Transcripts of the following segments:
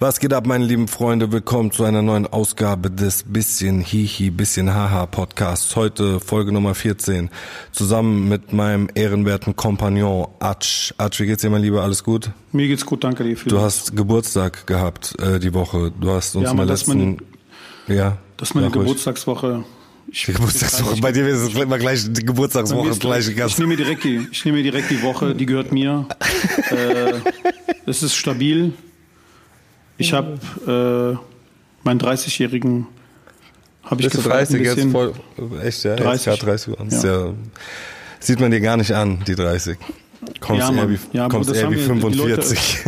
Was geht ab, meine lieben Freunde? Willkommen zu einer neuen Ausgabe des Bisschen Hihi, Bisschen Haha Podcasts. Heute Folge Nummer 14. Zusammen mit meinem ehrenwerten Kompagnon Atsch. Atsch, wie geht's dir, mein Lieber? Alles gut? Mir geht's gut, danke dir. Für du hast Geburtstag gehabt äh, die Woche. Du hast uns ja, mal letzten... Meine, ja, das ist meine Geburtstagswoche. Ich, die Geburtstagswoche. Bei dir ist es immer gleich die Geburtstagswoche. Gleich, ich nehme direkt die, ich nehme mir direkt die Woche, die gehört mir. äh, es ist stabil. Ich habe äh, meinen 30-jährigen habe ich Bist gefragt, 30 jetzt? voll echt ja? 30 30 ja. ja. sieht man dir gar nicht an die 30 kommst ja, eher wie ja, kommst eher wie 45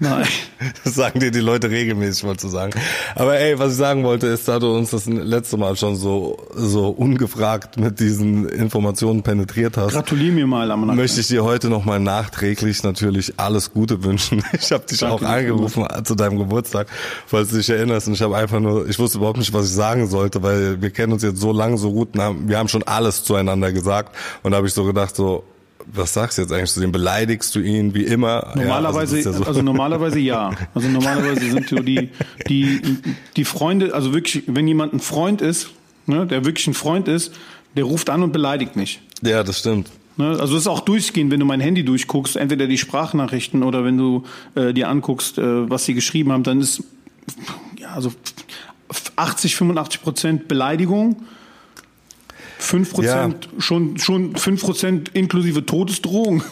Nein. Das sagen dir die Leute regelmäßig mal zu sagen. Aber ey, was ich sagen wollte, ist, da du uns das letzte Mal schon so, so ungefragt mit diesen Informationen penetriert hast. Gratulier mir mal am. Möchte ich dir heute nochmal nachträglich natürlich alles Gute wünschen. Ich habe dich Danke auch angerufen zu deinem Geburtstag, falls du dich erinnerst. Und ich habe einfach nur, ich wusste überhaupt nicht, was ich sagen sollte, weil wir kennen uns jetzt so lange, so gut. Wir haben schon alles zueinander gesagt. Und da habe ich so gedacht, so, was sagst du jetzt eigentlich zu dem? Beleidigst du ihn wie immer? Normalerweise, ja, also, ja so. also, normalerweise ja. Also normalerweise sind so die, die, die Freunde, also wirklich, wenn jemand ein Freund ist, ne, der wirklich ein Freund ist, der ruft an und beleidigt nicht. Ja, das stimmt. Ne, also das ist auch durchgehend, wenn du mein Handy durchguckst, entweder die Sprachnachrichten oder wenn du äh, dir anguckst, äh, was sie geschrieben haben, dann ist ja also 80, 85 Prozent Beleidigung 5 Prozent, ja. schon, schon 5 Prozent inklusive Todesdrohung.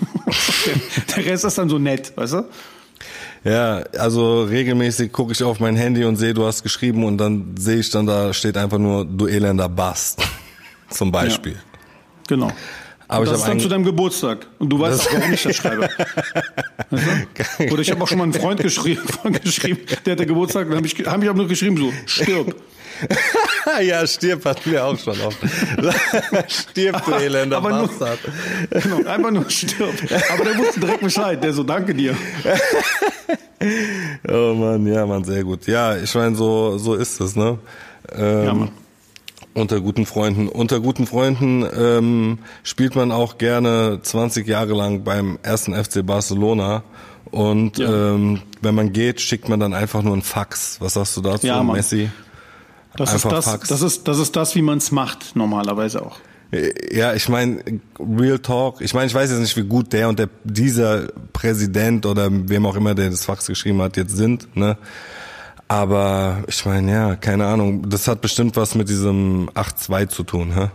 der, Rest ist dann so nett, weißt du? Ja, also regelmäßig gucke ich auf mein Handy und sehe, du hast geschrieben und dann sehe ich dann, da steht einfach nur, du elender Bast. Zum Beispiel. Ja, genau. Aber das ist dann zu deinem Geburtstag. Und du weißt auch, warum ich das schreibe. Oder ich habe auch schon mal einen Freund geschrieben, geschrieben der hatte Geburtstag, dann habe ich, hab ich auch nur geschrieben, so, stirb. ja, stirb hatten wir auch schon oft. stirb, du elender aber Bastard. Nur, genau, einfach nur stirb. Aber der wusste direkt Bescheid, der so, danke dir. oh Mann, ja, Mann, sehr gut. Ja, ich meine, so, so ist es, ne? Ähm, ja, Mann. Unter guten Freunden. Unter guten Freunden ähm, spielt man auch gerne 20 Jahre lang beim ersten FC Barcelona. Und ja. ähm, wenn man geht, schickt man dann einfach nur ein Fax. Was sagst du dazu, ja, Messi? Das einfach ist das, Fax. das ist das ist das, wie man es macht normalerweise auch. Ja, ich meine, Real Talk. Ich meine, ich weiß jetzt nicht, wie gut der und der dieser Präsident oder wem auch immer, der das Fax geschrieben hat, jetzt sind. Ne? Aber ich meine, ja, keine Ahnung. Das hat bestimmt was mit diesem 8-2 zu tun, hä?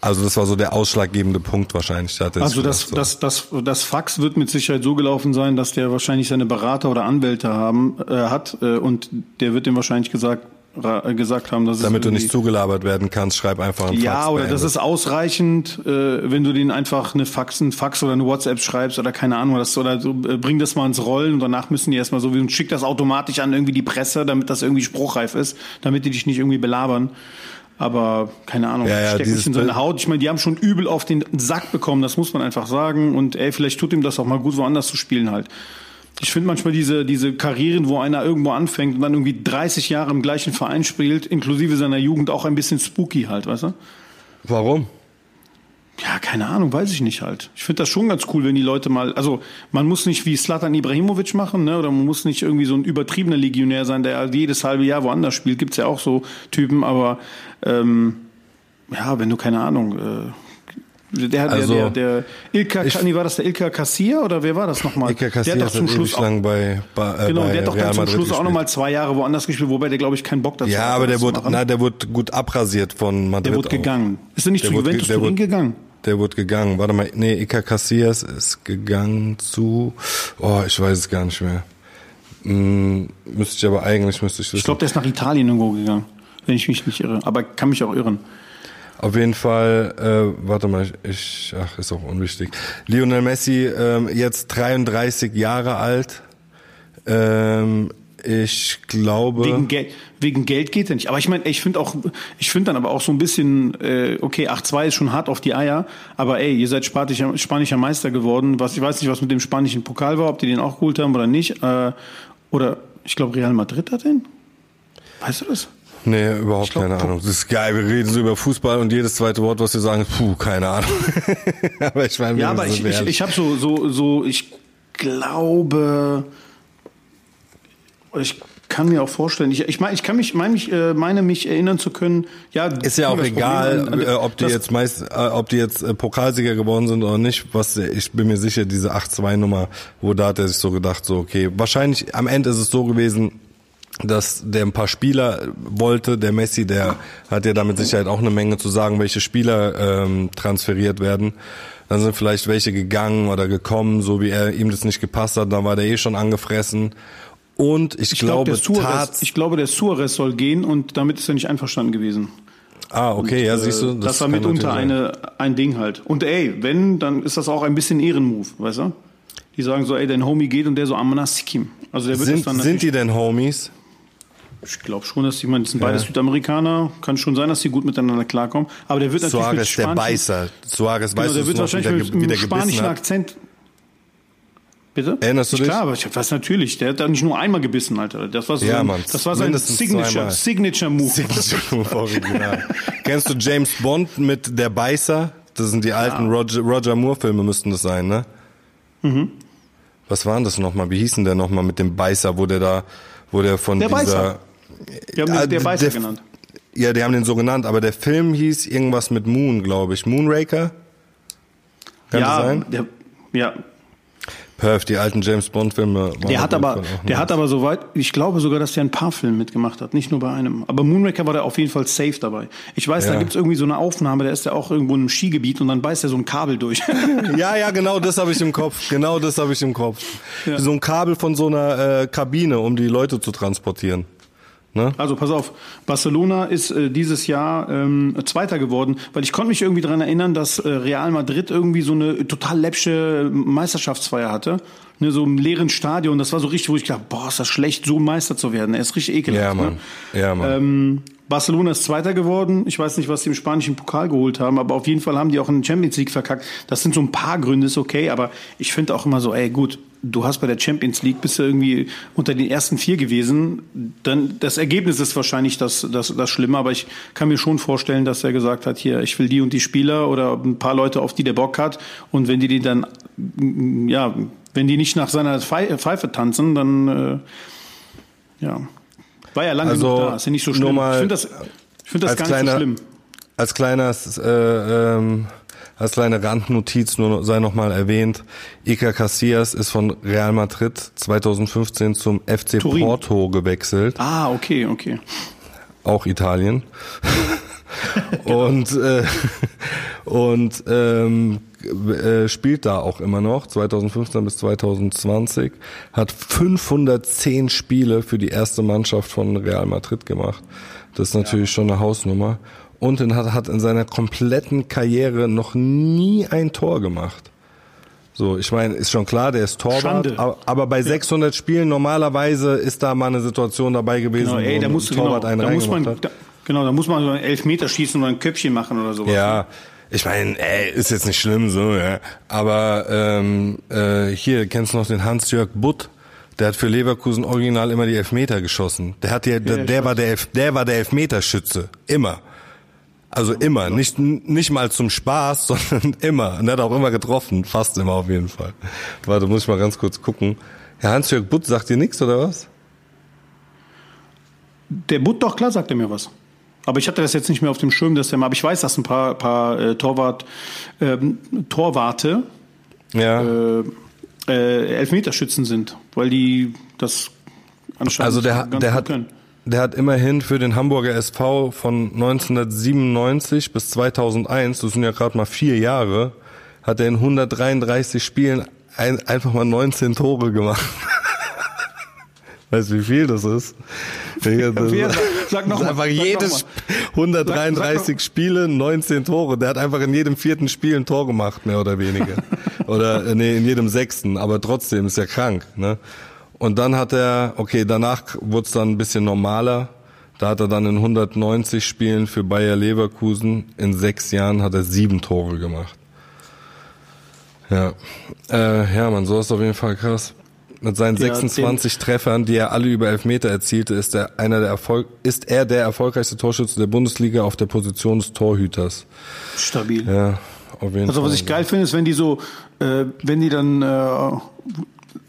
Also das war so der ausschlaggebende Punkt wahrscheinlich. also das, so. das, das, das Fax wird mit Sicherheit so gelaufen sein, dass der wahrscheinlich seine Berater oder Anwälte haben äh, hat äh, und der wird dem wahrscheinlich gesagt, gesagt haben, dass damit du nicht zugelabert werden kannst, schreib einfach einen ja, Fax. Ja, oder das ist ausreichend, äh, wenn du denen einfach eine Fax, einen Fax oder eine WhatsApp schreibst oder keine Ahnung, das, oder so, äh, bring das mal ins Rollen und danach müssen die erstmal so und schick das automatisch an irgendwie die Presse, damit das irgendwie spruchreif ist, damit die dich nicht irgendwie belabern. Aber keine Ahnung, ja, ja, steckt nicht in seine Haut. Ich meine, die haben schon übel auf den Sack bekommen, das muss man einfach sagen. Und ey, vielleicht tut ihm das auch mal gut, woanders zu spielen halt. Ich finde manchmal diese, diese Karrieren, wo einer irgendwo anfängt und dann irgendwie 30 Jahre im gleichen Verein spielt, inklusive seiner Jugend, auch ein bisschen spooky halt, weißt du? Warum? Ja, keine Ahnung, weiß ich nicht halt. Ich finde das schon ganz cool, wenn die Leute mal, also man muss nicht wie Slatan Ibrahimovic machen, ne? Oder man muss nicht irgendwie so ein übertriebener Legionär sein, der jedes halbe Jahr woanders spielt. Gibt's ja auch so Typen, aber ähm, ja, wenn du keine Ahnung, äh, der, also, der, der, der Ilka, ich, nee, war das der Ilka Kassier oder wer war das nochmal? Ilka Kassier der hat zum Schluss auch, lang bei, bei Genau, bei der hat doch dann zum Schluss gespielt. auch nochmal zwei Jahre woanders gespielt, wobei der glaube ich keinen Bock dazu ja, hat. Ja, aber der wurde, na, der wurde gut abrasiert von Madrid. Der wurde gegangen. Ist er nicht der zu Juventus Turin gegangen? Der wurde gegangen. Warte mal, nee, Ilka Casillas ist gegangen zu, oh, ich weiß es gar nicht mehr. Hm, müsste ich aber eigentlich, müsste ich wissen. Ich glaube, der ist nach Italien irgendwo gegangen, wenn ich mich nicht irre. Aber kann mich auch irren. Auf jeden Fall, äh, warte mal, ich, ach, ist auch unwichtig. Lionel Messi, ähm, jetzt 33 Jahre alt. Ähm, ich glaube. Wegen, Geld, wegen Geld geht er nicht. Aber ich meine, ich finde auch, ich finde dann aber auch so ein bisschen, äh, okay, 8-2 ist schon hart auf die Eier, aber ey, ihr seid spanischer, spanischer Meister geworden. Was, ich weiß nicht, was mit dem spanischen Pokal war, ob die den auch geholt haben oder nicht. Äh, oder ich glaube, Real Madrid hat den. Weißt du das? Nee, überhaupt glaub, keine Ahnung. Das ist geil. Wir reden so über Fußball und jedes zweite Wort, was wir sagen, ist, puh, keine Ahnung. aber ich meine, ja, aber ich, ich, ich habe so, so, so, ich glaube, ich kann mir auch vorstellen, ich, ich meine, ich kann mich, meine mich, äh, meine mich erinnern zu können, ja. Ist ja auch egal, Problem, äh, ob die jetzt meist, äh, ob die jetzt äh, Pokalsieger geworden sind oder nicht, was, ich bin mir sicher, diese 8-2-Nummer, wo da hat er sich so gedacht, so, okay, wahrscheinlich, am Ende ist es so gewesen, dass der ein paar Spieler wollte, der Messi, der hat ja damit Sicherheit auch eine Menge zu sagen, welche Spieler ähm, transferiert werden. Dann sind vielleicht welche gegangen oder gekommen, so wie er ihm das nicht gepasst hat, dann war der eh schon angefressen. Und ich, ich glaube, glaub, Suarez, ich glaube, der Suarez soll gehen und damit ist er nicht einverstanden gewesen. Ah, okay, und, ja, siehst du. Das, das war mitunter eine, ein Ding halt. Und ey, wenn, dann ist das auch ein bisschen Ehrenmove, weißt du? Die sagen so, ey, dein Homie geht und der so, Amana Sikim. Also der wird sind, das dann sind die denn Homies? Ich glaube schon, dass die, ich meine, das sind beide ja. Südamerikaner. Kann schon sein, dass sie gut miteinander klarkommen. Aber der wird natürlich Suarez, mit der Beißer. Suarez, genau, der wird wahrscheinlich mit, mit einem spanischen Akzent. Bitte? Erinnerst du dich? Klar, aber ich weiß natürlich. Der hat da nicht nur einmal gebissen, Alter. Das war so ja, ein, Mann, das war sein Signature, Signature Move. Signature Move, original. Kennst du James Bond mit der Beißer? Das sind die alten ja. Roger, Roger Moore Filme müssten das sein, ne? Mhm. Was waren das nochmal? Wie hießen der nochmal mit dem Beißer, wo der da, wo der von der dieser, Beißer. Die haben den, der Beißer der, genannt. Ja, die haben den so genannt, aber der Film hieß irgendwas mit Moon, glaube ich. Moonraker? Kann ja, das sein? Der, ja, Perf, die alten James Bond Filme. Der hat aber, der hat aber soweit, ich glaube sogar, dass der ein paar Filme mitgemacht hat, nicht nur bei einem. Aber Moonraker war da auf jeden Fall safe dabei. Ich weiß, ja. da gibt's irgendwie so eine Aufnahme, da ist er auch irgendwo in einem Skigebiet und dann beißt er so ein Kabel durch. ja, ja, genau, das habe ich im Kopf. Genau, das habe ich im Kopf. Ja. So ein Kabel von so einer äh, Kabine, um die Leute zu transportieren. Ne? Also pass auf, Barcelona ist äh, dieses Jahr ähm, Zweiter geworden, weil ich konnte mich irgendwie daran erinnern, dass äh, Real Madrid irgendwie so eine total läppsche Meisterschaftsfeier hatte. Ne, so im leeren Stadion. Das war so richtig, wo ich dachte, boah, ist das schlecht, so Meister zu werden. Er ist richtig ekelhaft. Ja, Mann. Ne? Ja, Mann. Ähm, Barcelona ist Zweiter geworden. Ich weiß nicht, was sie im spanischen Pokal geholt haben, aber auf jeden Fall haben die auch in der Champions League verkackt. Das sind so ein paar Gründe, ist okay, aber ich finde auch immer so, ey, gut, du hast bei der Champions League bist du irgendwie unter den ersten vier gewesen. Dann das Ergebnis ist wahrscheinlich das, das, das Schlimme, aber ich kann mir schon vorstellen, dass er gesagt hat, hier, ich will die und die Spieler oder ein paar Leute, auf die der Bock hat. Und wenn die die dann, ja, wenn die nicht nach seiner Pfeife tanzen, dann äh, ja, war ja lange also, genug da. Ist ja nicht so schlimm. Mal ich finde das, ich find das gar kleiner, nicht so schlimm. Als kleines, äh, ähm, als kleine Randnotiz nur sei noch mal erwähnt, Iker Casillas ist von Real Madrid 2015 zum FC Turin. Porto gewechselt. Ah, okay, okay. Auch Italien. und äh, und ähm, äh, spielt da auch immer noch, 2015 bis 2020, hat 510 Spiele für die erste Mannschaft von Real Madrid gemacht. Das ist natürlich ja. schon eine Hausnummer. Und hat, hat in seiner kompletten Karriere noch nie ein Tor gemacht. So, ich meine, ist schon klar, der ist Torwart, aber, aber, bei 600 Spielen normalerweise ist da mal eine Situation dabei gewesen, genau, ey, da musst du, Torwart genau, einen da muss man. Da, genau, da muss man so einen Elfmeter schießen oder ein Köpfchen machen oder sowas. Ja, ich meine, ey, ist jetzt nicht schlimm so, ja. Aber ähm, äh, hier, kennst du noch den Hans-Jörg Butt? Der hat für Leverkusen original immer die Elfmeter geschossen. Der hat ja, der, der war der, Elf, der war der Elfmeterschütze. Immer. Also immer. Nicht, nicht mal zum Spaß, sondern immer. Und er hat auch immer getroffen. Fast immer auf jeden Fall. Warte, muss ich mal ganz kurz gucken. Herr Hans-Jörg Butt sagt dir nichts, oder was? Der Butt, doch klar sagt er mir was. Aber ich hatte das jetzt nicht mehr auf dem Schirm, dass der mal, aber ich weiß, dass ein paar, paar äh, Torwart, ähm, Torwarte ja. äh, äh, Elfmeterschützen sind, weil die das anscheinend also der, der hat, können. Der hat immerhin für den Hamburger SV von 1997 bis 2001, das sind ja gerade mal vier Jahre, hat er in 133 Spielen ein, einfach mal 19 Tore gemacht. Weißt du, wie viel das ist? Ja, das ja, sag noch mal, einfach jedes 133 sag, sag Spiele, 19 Tore. Der hat einfach in jedem vierten Spiel ein Tor gemacht, mehr oder weniger. oder äh, nee, in jedem sechsten. Aber trotzdem ist ja krank. Ne? Und dann hat er, okay, danach wurde es dann ein bisschen normaler. Da hat er dann in 190 Spielen für Bayer Leverkusen in sechs Jahren hat er sieben Tore gemacht. Ja, äh, ja, man, so ist auf jeden Fall krass. Mit seinen ja, 26 Treffern, die er alle über Elfmeter erzielte, ist er einer der Erfolg ist er der erfolgreichste Torschütze der Bundesliga auf der Position des Torhüters. Stabil. Ja, auf jeden also Fall. was ich geil finde, ist, wenn die so, äh, wenn die dann äh,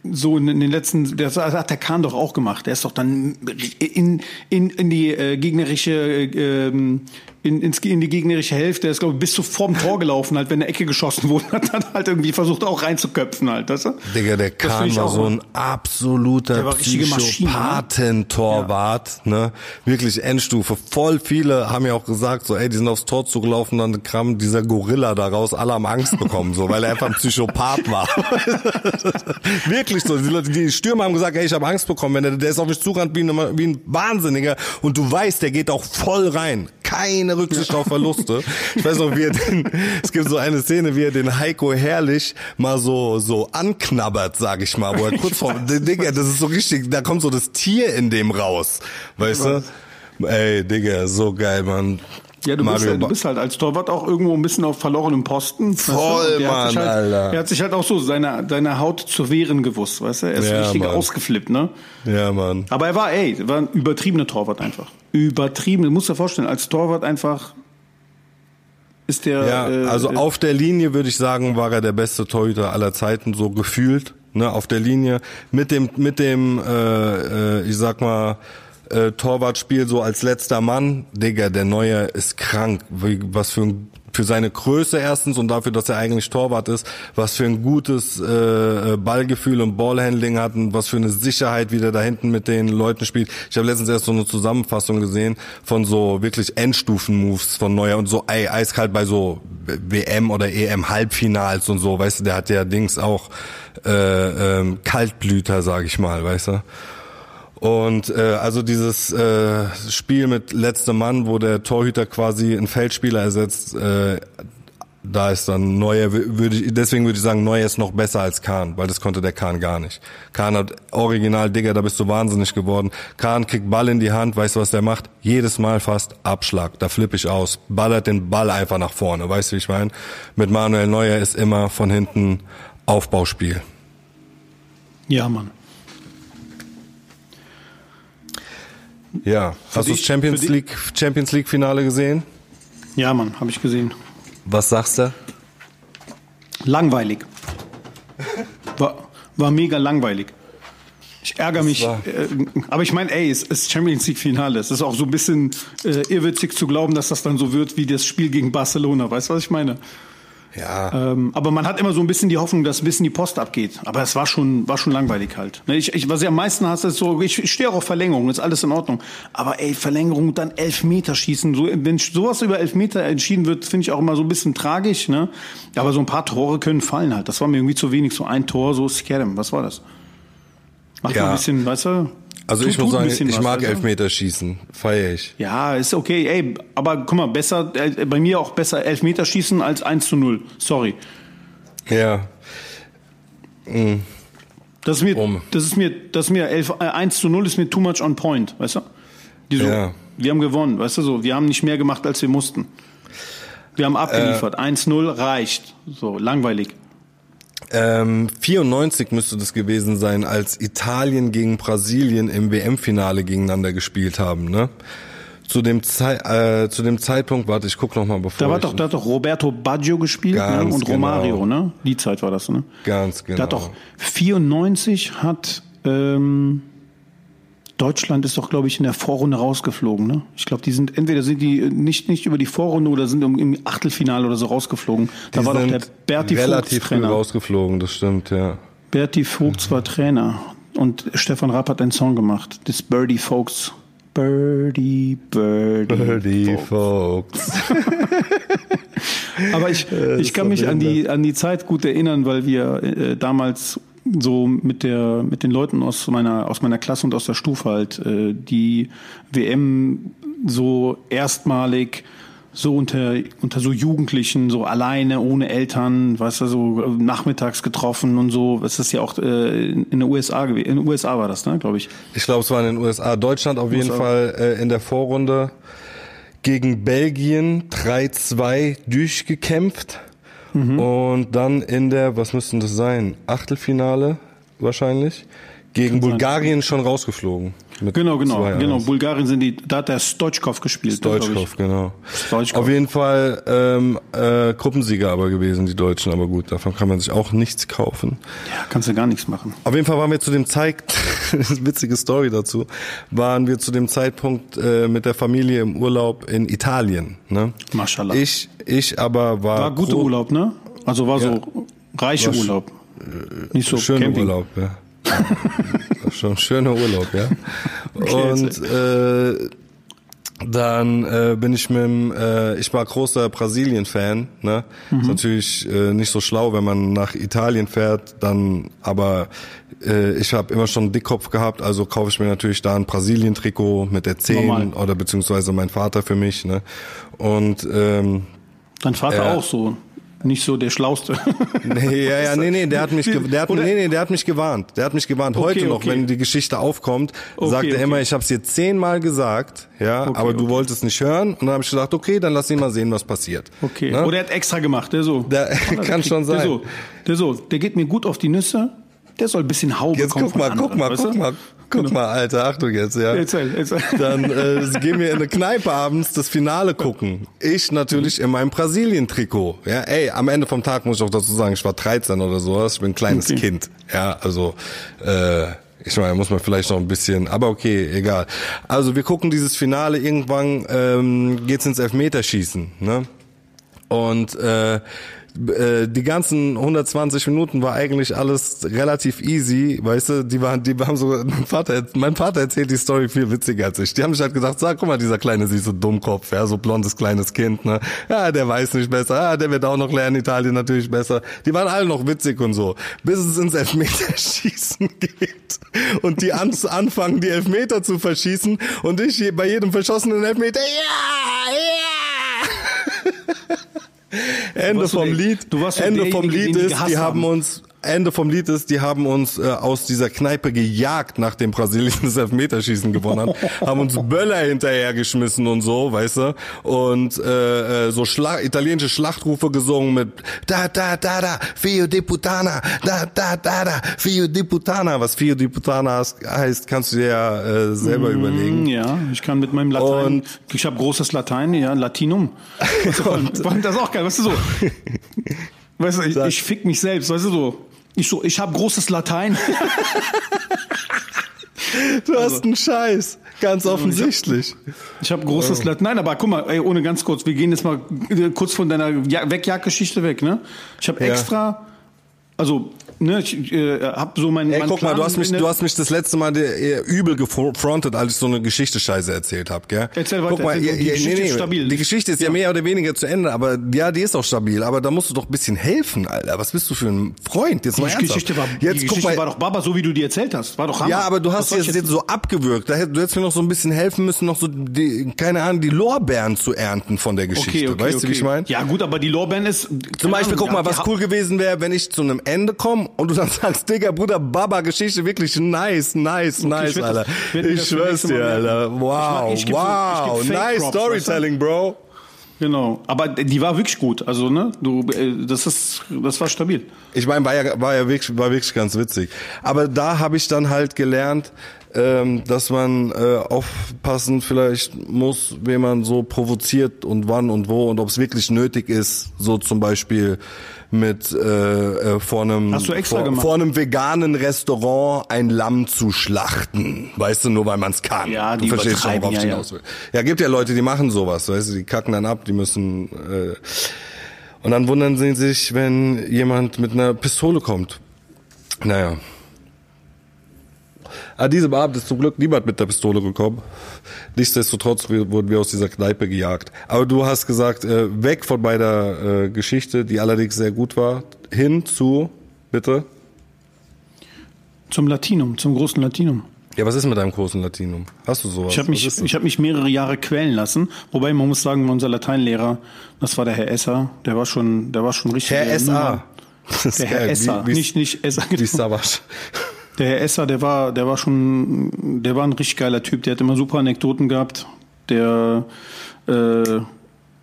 so in, den letzten, das hat der Kahn doch auch gemacht. Der ist doch dann in, in, in die äh, gegnerische äh, ähm, in, in, in die gegnerische Hälfte, der ist glaube ich bis zu vorm Tor gelaufen, halt wenn eine Ecke geschossen wurde, hat dann halt irgendwie versucht auch reinzuköpfen halt, weißt du? Digga, der Kahn war so ein absoluter ne? Psychopathentorwart, ne? ne? Wirklich Endstufe. Voll viele haben ja auch gesagt, so ey, die sind aufs Tor zugelaufen, dann kam dieser Gorilla daraus, alle haben Angst bekommen, so, weil er einfach ein Psychopath war. Wirklich so. Die, Leute, die Stürmer haben gesagt, ey, ich habe Angst bekommen, wenn der, der ist auf mich zugerannt wie ein, wie ein Wahnsinniger und du weißt, der geht auch voll rein. Keine Rücksicht auf Verluste. Ich weiß noch, wie er den, es gibt so eine Szene, wie er den Heiko herrlich mal so, so anknabbert, sag ich mal, wo er kurz vor, Digga, das ist so richtig, da kommt so das Tier in dem raus, weißt du? Ey, Digga, so geil, Mann. Ja, du bist, halt, du bist halt als Torwart auch irgendwo ein bisschen auf verlorenem Posten. Voll, Mann, halt, Alter. Er hat sich halt auch so seine, seine Haut zu wehren gewusst, weißt du? Er ist ja, richtig Mann. ausgeflippt, ne? Ja, Mann. Aber er war, ey, war ein übertriebener Torwart einfach. Übertrieben. Du musst dir vorstellen, als Torwart einfach ist der. Ja, äh, also auf der Linie würde ich sagen, war er der beste Torhüter aller Zeiten, so gefühlt. Ne, auf der Linie mit dem, mit dem, äh, äh, ich sag mal, äh, Torwartspiel so als letzter Mann, Digga, der Neue ist krank. Wie, was für ein für seine Größe erstens und dafür, dass er eigentlich Torwart ist, was für ein gutes äh, Ballgefühl und Ballhandling hat und was für eine Sicherheit, wie der da hinten mit den Leuten spielt. Ich habe letztens erst so eine Zusammenfassung gesehen von so wirklich Endstufen-Moves von Neuer und so ey, eiskalt bei so WM oder EM Halbfinals und so, weißt du, der hat ja Dings auch äh, ähm, Kaltblüter, sag ich mal, weißt du. Und äh, also dieses äh, Spiel mit letzter Mann, wo der Torhüter quasi einen Feldspieler ersetzt, äh, da ist dann Neuer, würde ich, deswegen würde ich sagen, Neuer ist noch besser als Kahn, weil das konnte der Kahn gar nicht. Kahn hat original, Digga, da bist du wahnsinnig geworden. Kahn kriegt Ball in die Hand, weißt du, was der macht? Jedes Mal fast Abschlag, da flippe ich aus. Ballert den Ball einfach nach vorne, weißt du, wie ich meine? Mit Manuel Neuer ist immer von hinten Aufbauspiel. Ja, Mann. Ja, hast du das Champions League Champions League Finale gesehen? Ja, Mann, habe ich gesehen. Was sagst du? Langweilig. War, war mega langweilig. Ich ärgere mich, äh, aber ich meine, ey, es ist Champions League Finale. Es ist auch so ein bisschen äh, irrwitzig zu glauben, dass das dann so wird wie das Spiel gegen Barcelona. Weißt du, was ich meine? Ja. Ähm, aber man hat immer so ein bisschen die Hoffnung, dass ein bisschen die Post abgeht. Aber es war schon, war schon langweilig halt. Ne, ich, ich, was ich am meisten hasse, ist so, ich, ich stehe auch auf Verlängerung, ist alles in Ordnung. Aber ey, Verlängerung, dann elf Meter schießen. So, wenn sowas über elf Meter entschieden wird, finde ich auch immer so ein bisschen tragisch. Ne? Aber so ein paar Tore können fallen halt. Das war mir irgendwie zu wenig. So ein Tor, so Skerem, was war das? Macht ja. mal ein bisschen, weißt du? Also ich muss sagen, ich mag also. Elfmeterschießen, feiere ich. Ja, ist okay. Ey, aber guck mal, besser, äh, bei mir auch besser Elfmeterschießen als 1 zu 0. Sorry. Ja. Mhm. Das ist mir, um. das ist mir, das ist mir 11, äh, 1 zu 0 ist mir too much on point, weißt du? Die so, ja. Wir haben gewonnen, weißt du so, wir haben nicht mehr gemacht, als wir mussten. Wir haben abgeliefert. Äh, 1-0 reicht. So, langweilig. Ähm, 94 müsste das gewesen sein, als Italien gegen Brasilien im WM-Finale gegeneinander gespielt haben, ne? Zu dem, Zei äh, zu dem Zeitpunkt, warte, ich guck noch mal bevor. Da war doch, da hat doch Roberto Baggio gespielt ne? und genau. Romario, ne? Die Zeit war das, ne? Ganz genau. Da hat doch 94 hat ähm, Deutschland ist doch, glaube ich, in der Vorrunde rausgeflogen. Ne? Ich glaube, die sind entweder sind die nicht nicht über die Vorrunde oder sind im, Achtelfinale oder so rausgeflogen. Da die war doch der Berti relativ Vogt Trainer. Früh rausgeflogen, das stimmt, ja. Berti Vogt war Trainer und Stefan Rapp hat einen Song gemacht, das Birdie Folks. Birdie, Birdie, Birdie Folks. Aber ich, ich kann mich an die, an die Zeit gut erinnern, weil wir äh, damals so mit der mit den Leuten aus meiner aus meiner Klasse und aus der Stufe halt äh, die WM so erstmalig so unter unter so Jugendlichen so alleine ohne Eltern, weißt du, so nachmittags getroffen und so. Es ist ja auch äh, in den USA gewesen. In den USA war das, ne, glaube ich. Ich glaube, es war in den USA. Deutschland auf USA. jeden Fall äh, in der Vorrunde gegen Belgien 3-2 durchgekämpft. Mhm. Und dann in der, was müssten das sein? Achtelfinale wahrscheinlich gegen Bulgarien schon rausgeflogen. Genau, genau, genau. Bulgarien sind die, da hat der Stoichkov gespielt. Stoichkov, genau. Stoichkov. Auf jeden Fall ähm, äh, Gruppensieger aber gewesen, die Deutschen, aber gut, davon kann man sich auch nichts kaufen. Ja, kannst du gar nichts machen. Auf jeden Fall waren wir zu dem Zeitpunkt, witzige Story dazu, waren wir zu dem Zeitpunkt äh, mit der Familie im Urlaub in Italien. Ne? Maschallah. Ich, ich aber war. War guter Urlaub, ne? Also war so ja, reiche Urlaub. Nicht so schöner. Urlaub, ja. schon schöner Urlaub, ja. Und äh, dann äh, bin ich mit dem, äh, ich war großer Brasilien-Fan, ne? Mhm. Ist natürlich äh, nicht so schlau, wenn man nach Italien fährt, dann, aber äh, ich habe immer schon einen Dickkopf gehabt, also kaufe ich mir natürlich da ein Brasilien-Trikot mit der 10 Normal. oder beziehungsweise mein Vater für mich, ne? Und ähm, Dein Vater äh, auch so nicht so der Schlauste. Nee, ja, ja, nee, nee, der hat mich, der hat, nee, nee, der hat mich gewarnt. Der hat mich gewarnt. Heute okay, noch, okay. wenn die Geschichte aufkommt, okay, sagt er immer, ich habe es dir zehnmal gesagt, ja, aber du wolltest nicht hören. Und dann habe ich gesagt, okay, dann lass ihn mal sehen, was passiert. Okay. Ne? Oder er hat extra gemacht, der so. Der kann schon sein. Der so, der so, der geht mir gut auf die Nüsse. Der soll ein bisschen Haube Jetzt guck mal, guck mal, guck mal, Guck genau. mal, Alter, Achtung jetzt, ja. Erzähl, erzähl. Dann äh, gehen wir in eine Kneipe abends das Finale gucken. Ich natürlich in meinem Brasilien-Trikot. Ja, ey, am Ende vom Tag muss ich auch dazu sagen, ich war 13 oder sowas, ich bin ein kleines okay. Kind. Ja, also äh, ich meine, muss man vielleicht noch ein bisschen, aber okay, egal. Also wir gucken dieses Finale, irgendwann ähm, geht's ins Elfmeterschießen, ne? Und äh, äh, die ganzen 120 Minuten war eigentlich alles relativ easy, weißt du, die waren, die haben so, mein Vater, mein Vater erzählt die Story viel witziger als ich. Die haben sich halt gesagt, sag, guck mal, dieser kleine süße Dummkopf, ja, so blondes kleines Kind, ne, ja, der weiß nicht besser, ja, der wird auch noch lernen, Italien natürlich besser. Die waren alle noch witzig und so, bis es ins Elfmeterschießen geht und die an, anfangen, die Elfmeter zu verschießen und ich bei jedem verschossenen Elfmeter, ja, ja. Ende vom Lied. Du warst Ende vom Lied ist, die haben uns Ende vom Lied ist, die haben uns äh, aus dieser Kneipe gejagt, nachdem Brasilien das Elfmeterschießen gewonnen hat, haben uns Böller hinterhergeschmissen und so, weißt du, und äh, äh so Schla italienische Schlachtrufe gesungen mit da da da da Fio di Putana, da da da da Fio di Putana, was Fio di Putana heißt, kannst du dir ja äh, selber mm, überlegen. Ja, ich kann mit meinem Latein, und, ich habe großes Latein, ja, Latinum. und, und das ist auch geil, weißt du so. Weißt du, ich, ich fick mich selbst, weißt du so. Ich so, ich habe großes Latein. du hast also, einen Scheiß, ganz offensichtlich. Ich habe hab großes Latein. Nein, aber guck mal, ey, ohne ganz kurz, wir gehen jetzt mal kurz von deiner Wegjagdgeschichte weg, ne? Ich habe extra, also ne, ich äh, hab so mein, Ey, mein guck Plan mal, du hast mich, du hast mich das letzte Mal äh, übel gefrontet, als ich so eine Geschichte Scheiße erzählt habe, gell? Erzähl weiter. Guck mal, erzähl, die ja, Geschichte nee, nee, ist stabil. Die Geschichte ist ja. ja. mehr oder weniger zu Ende, aber ja, die ist auch stabil. Aber da musst du doch ein bisschen helfen, Alter. Was bist du für ein Freund? Jetzt die mal Geschichte war, jetzt, die Geschichte mal, war doch Baba, so wie du die erzählt hast. War doch Hammer. Ja, aber du hast jetzt, jetzt so abgewürgt. Du hättest mir noch so ein bisschen helfen müssen, noch so die, keine Ahnung, die Lorbeeren zu ernten von der Geschichte. Okay, okay, weißt okay. du, wie ich meine? Ja, gut, aber die Lorbeeren ist. Zum Beispiel, guck mal, was cool gewesen wäre, wenn ich zu einem Ende komme und du dann sagst, Digga, Bruder, Baba-Geschichte wirklich nice, nice, okay, nice, ich Alter. Das, ich schwör's dir, Alter. Wow, ich, ich, wow, so, nice Storytelling, Bro. Genau, aber die war wirklich gut. Also ne, du, äh, das ist, das war stabil. Ich meine, war ja, war ja wirklich, war wirklich ganz witzig. Aber da habe ich dann halt gelernt, ähm, dass man äh, aufpassen vielleicht muss, wen man so provoziert und wann und wo und ob es wirklich nötig ist, so zum Beispiel mit äh, äh, vor einem vor, vor einem veganen Restaurant ein Lamm zu schlachten, weißt du, nur weil man es kann. Ja, die du verstehst schon, worauf ja, ich hinaus will. Ja. ja, gibt ja Leute, die machen sowas, weißt du, die kacken dann ab, die müssen äh, und dann wundern sie sich, wenn jemand mit einer Pistole kommt. Naja. An diesem Abend ist zum Glück niemand mit der Pistole gekommen. Nichtsdestotrotz wurden wir aus dieser Kneipe gejagt. Aber du hast gesagt, äh, weg von meiner äh, Geschichte, die allerdings sehr gut war, hin zu, bitte? Zum Latinum, zum großen Latinum. Ja, was ist mit deinem großen Latinum? Hast du sowas? Ich habe mich, ich hab mich mehrere Jahre quälen lassen. Wobei man muss sagen, unser Lateinlehrer, das war der Herr Esser, der war schon, der war schon richtig. Herr S.A. Der Herr Esser, nicht, nicht Esser. Wie Savas. Der Herr Esser, der war, der war schon, der war ein richtig geiler Typ. Der hat immer super Anekdoten gehabt. Der, äh,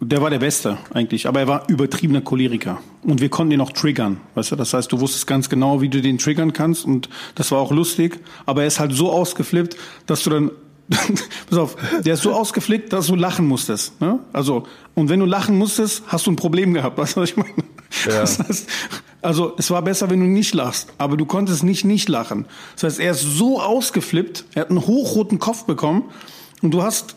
Der war der Beste eigentlich, aber er war übertriebener Choleriker. Und wir konnten ihn auch triggern, weißt du? Das heißt, du wusstest ganz genau, wie du den triggern kannst und das war auch lustig. Aber er ist halt so ausgeflippt, dass du dann Pass auf, der ist so ausgeflickt, dass du lachen musstest. Ne? Also, und wenn du lachen musstest, hast du ein Problem gehabt. Weißt du, was ich meine? Ja. Das heißt, also, es war besser, wenn du nicht lachst, aber du konntest nicht nicht lachen. Das heißt, er ist so ausgeflippt, er hat einen hochroten Kopf bekommen und du hast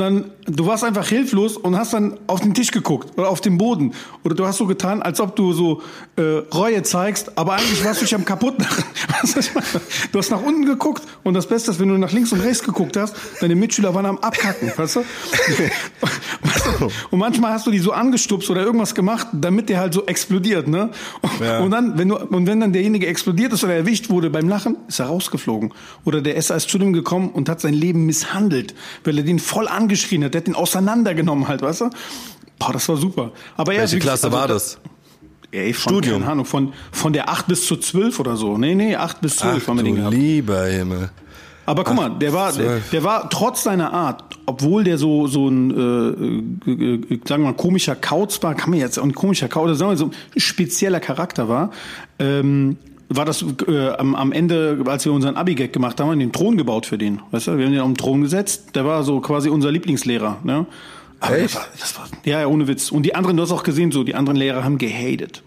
dann, du warst einfach hilflos und hast dann auf den Tisch geguckt oder auf den Boden. Oder du hast so getan, als ob du so äh, Reue zeigst, aber eigentlich warst du dich am kaputt du hast nach unten geguckt und das Beste ist, wenn du nach links und rechts geguckt hast, deine Mitschüler waren am Abkacken, weißt du? und manchmal hast du die so angestupst oder irgendwas gemacht, damit der halt so explodiert, ne? Ja. Und dann, wenn du, und wenn dann derjenige explodiert ist oder erwischt wurde beim Lachen, ist er rausgeflogen. Oder der SA ist zu dem gekommen und hat sein Leben misshandelt, weil er den voll angeschrien hat, der hat den auseinandergenommen halt, weißt du? Boah, das war super. Aber Welche ja, Klasse also, war das? Ey, von, Studium. Keine Ahnung, von, von der 8 bis zu 12 oder so. Nee, nee, 8 bis 12 Ach, haben wir den gehabt. lieber Himmel. Aber guck mal, der war, der, der, war trotz seiner Art, obwohl der so so ein, äh, äh, äh sagen wir mal, komischer Kauz war, kann man jetzt ein komischer Kauz, sagen wir so ein spezieller Charakter war, ähm, war das äh, am, am Ende, als wir unseren Abi-Gag gemacht haben, haben wir den Thron gebaut für den. Weißt du, wir haben den auf den Thron gesetzt. Der war so quasi unser Lieblingslehrer. Ne? Aber Echt? Das war, das war, ja, ja, ohne Witz. Und die anderen, du hast auch gesehen, so die anderen Lehrer haben gehatet.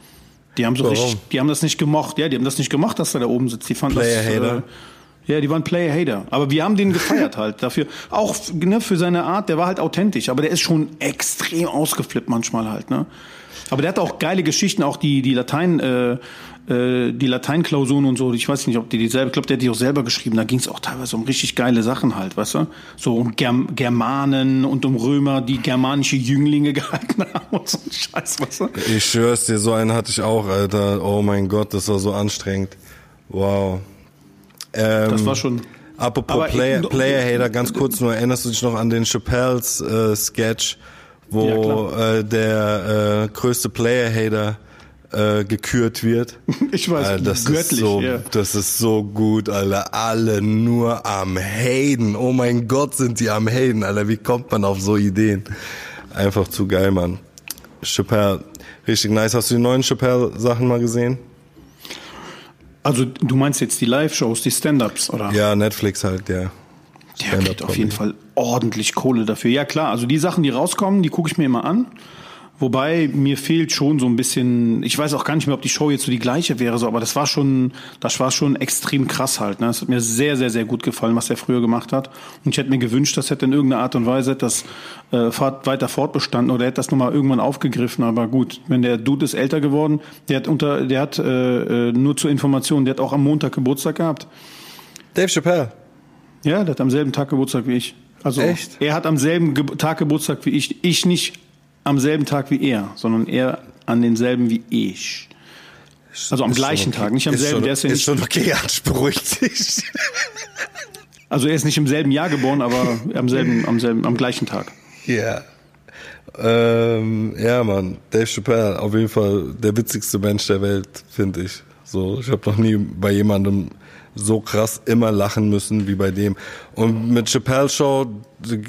Die haben so Warum? richtig, die haben das nicht gemocht. Ja, die haben das nicht gemocht, dass er da oben sitzt. Die fanden das. Äh, ja, die waren Player-Hater. Aber wir haben den gefeiert halt dafür. Auch ne, für seine Art, der war halt authentisch. Aber der ist schon extrem ausgeflippt manchmal halt. Ne? Aber der hat auch geile Geschichten, auch die, die Latein, äh, äh, die Lateinklausuren und so, ich weiß nicht, ob die dieselbe, ich glaube, der hat die auch selber geschrieben, da ging es auch teilweise um richtig geile Sachen halt, weißt du? So um Germ Germanen und um Römer, die germanische Jünglinge gehalten haben und so ein Scheiß, weißt du? Ich schwör's dir, so einen hatte ich auch, Alter. Oh mein Gott, das war so anstrengend. Wow. Ähm, das war schon... Apropos Player, Player Hater, ganz kurz nur, erinnerst du dich noch an den Chappelle's äh, Sketch, wo ja, äh, der äh, größte Player Hater äh, gekürt wird. Ich weiß, äh, das göttlich. Ist so, ja. Das ist so gut, Alter. Alle nur am Hayden. Oh mein Gott, sind die am Hayden, Alter. Wie kommt man auf so Ideen? Einfach zu geil, Mann. Chappelle, richtig nice. Hast du die neuen Chappelle-Sachen mal gesehen? Also du meinst jetzt die Live-Shows, die Stand-Ups, oder? Ja, Netflix halt, ja. Der kriegt auf jeden Fall ordentlich Kohle dafür. Ja klar, also die Sachen, die rauskommen, die gucke ich mir immer an. Wobei mir fehlt schon so ein bisschen, ich weiß auch gar nicht mehr, ob die Show jetzt so die gleiche wäre, so, aber das war schon, das war schon extrem krass halt. Ne? Es hat mir sehr, sehr, sehr gut gefallen, was er früher gemacht hat. Und ich hätte mir gewünscht, das hätte in irgendeiner Art und Weise das äh, weiter fortbestanden oder hätte das nochmal irgendwann aufgegriffen. Aber gut, wenn der Dude ist älter geworden, der hat unter, der hat äh, äh nur zur Information, der hat auch am Montag Geburtstag gehabt. Dave Chappelle. Ja, der hat am selben Tag Geburtstag wie ich. Also Echt? er hat am selben Ge Tag Geburtstag wie ich. Ich nicht am selben Tag wie er, sondern er an denselben wie ich. Also am ist gleichen okay. Tag, nicht am ist selben. Schon, der ist, ja ist schon okay, Arsch, beruhigt sich. Also er ist nicht im selben Jahr geboren, aber am selben, am selben, am gleichen Tag. Ja. Ähm, ja, Mann, Dave Chappelle, auf jeden Fall der witzigste Mensch der Welt, finde ich. So, ich habe noch nie bei jemandem so krass immer lachen müssen wie bei dem. Und mit Chappelle Show,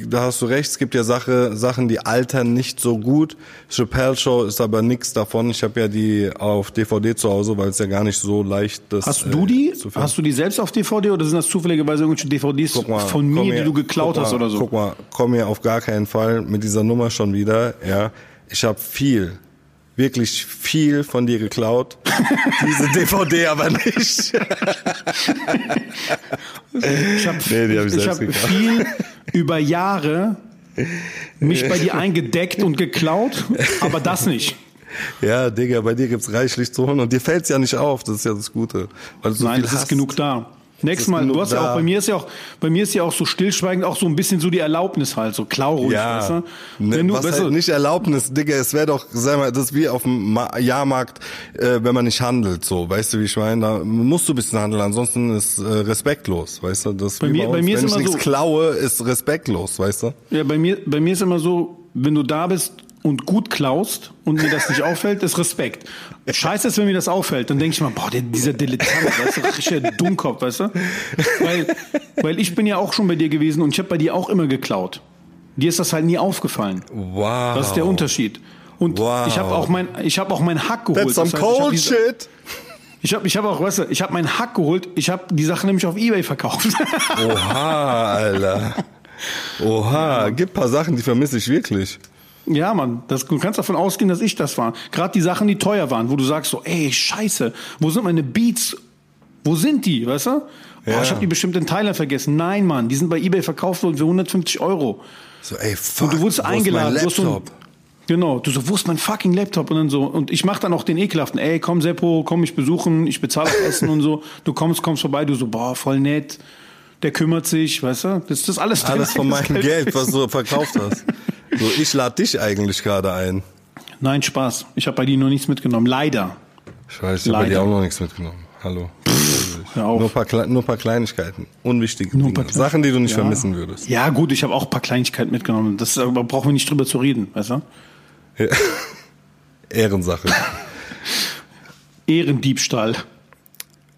da hast du recht, es gibt ja Sache, Sachen, die altern nicht so gut. Chappelle Show ist aber nichts davon. Ich habe ja die auf DVD zu Hause, weil es ja gar nicht so leicht ist. Hast du die? Äh, hast du die selbst auf DVD oder sind das zufälligerweise irgendwelche DVDs mal, von mir, hier, die du geklaut hast mal, oder so? Guck mal, komm mir auf gar keinen Fall mit dieser Nummer schon wieder. Ja, ich habe viel wirklich viel von dir geklaut. Diese DVD aber nicht. ich habe nee, hab ich hab viel über Jahre mich bei dir eingedeckt und geklaut, aber das nicht. Ja, Digga, bei dir gibt's reichlich zu holen und dir fällt's ja nicht auf, das ist ja das Gute. Weil du so Nein, es ist genug da. Nächstes Mal, du hast ja auch, bei mir ist ja auch, bei mir ist ja auch so stillschweigend auch so ein bisschen so die Erlaubnis halt, so klauruhig, ja. weißt du? Ne, wenn du, was weißt halt nicht Erlaubnis, Digga, es wäre doch, sag mal, das ist wie auf dem Jahrmarkt, äh, wenn man nicht handelt, so, weißt du, wie ich meine? Da musst du ein bisschen handeln, ansonsten ist äh, respektlos, weißt du? Das bei mir, bei, bei mir wenn ist ich immer nichts so, klaue, ist respektlos, weißt du? Ja, bei mir, bei mir ist immer so, wenn du da bist und gut klaust und mir das nicht auffällt, ist Respekt. Scheiße ist, wenn mir das auffällt, dann denke ich mal, boah, der, dieser Dilettant, weißt du, richtiger Dummkopf, weißt du? Weil, weil ich bin ja auch schon bei dir gewesen und ich habe bei dir auch immer geklaut. Dir ist das halt nie aufgefallen. Wow. Das ist der Unterschied. Und Wow. ich habe auch mein, ich habe auch meinen Hack geholt. That's some Das heißt, ich hab cold diese- shit. Ich habe, ich habe auch, weißt du, ich habe meinen Hack geholt. Ich habe die Sache nämlich auf eBay verkauft. Oha, Alter. Oha, gibt paar Sachen, die vermisse ich wirklich. Ja, Mann, das, du kannst davon ausgehen, dass ich das war. Gerade die Sachen, die teuer waren, wo du sagst so, ey, Scheiße, wo sind meine Beats? Wo sind die, weißt du? Ja. Oh, ich habe die bestimmt in Thailand vergessen. Nein, Mann, die sind bei eBay verkauft worden für 150 Euro. So, ey, fuck, Und du wurdest wo ist mein eingeladen. Du hast so ein, Laptop? genau, du so, wo ist mein fucking Laptop? Und dann so, und ich mach dann auch den ekelhaften, ey, komm Seppo, komm mich besuchen, ich bezahle auch Essen und so. Du kommst, kommst vorbei, du so, boah, voll nett. Der kümmert sich, weißt du? Das ist alles Alles von meinem Geld, was du verkauft hast. So, ich lade dich eigentlich gerade ein. Nein, Spaß. Ich habe bei dir nur nichts mitgenommen. Leider. Ich weiß, ich habe bei dir auch noch nichts mitgenommen. Hallo. Hör auf. Nur ein paar, nur Kleinigkeiten. Unwichtige Nur Dinge. Sachen, die du nicht Ja. vermissen würdest. Ja, gut, ich habe auch ein paar Kleinigkeiten mitgenommen. Das aber brauchen wir nicht drüber zu reden, weißt du? Ehrensache. Ehrendiebstahl.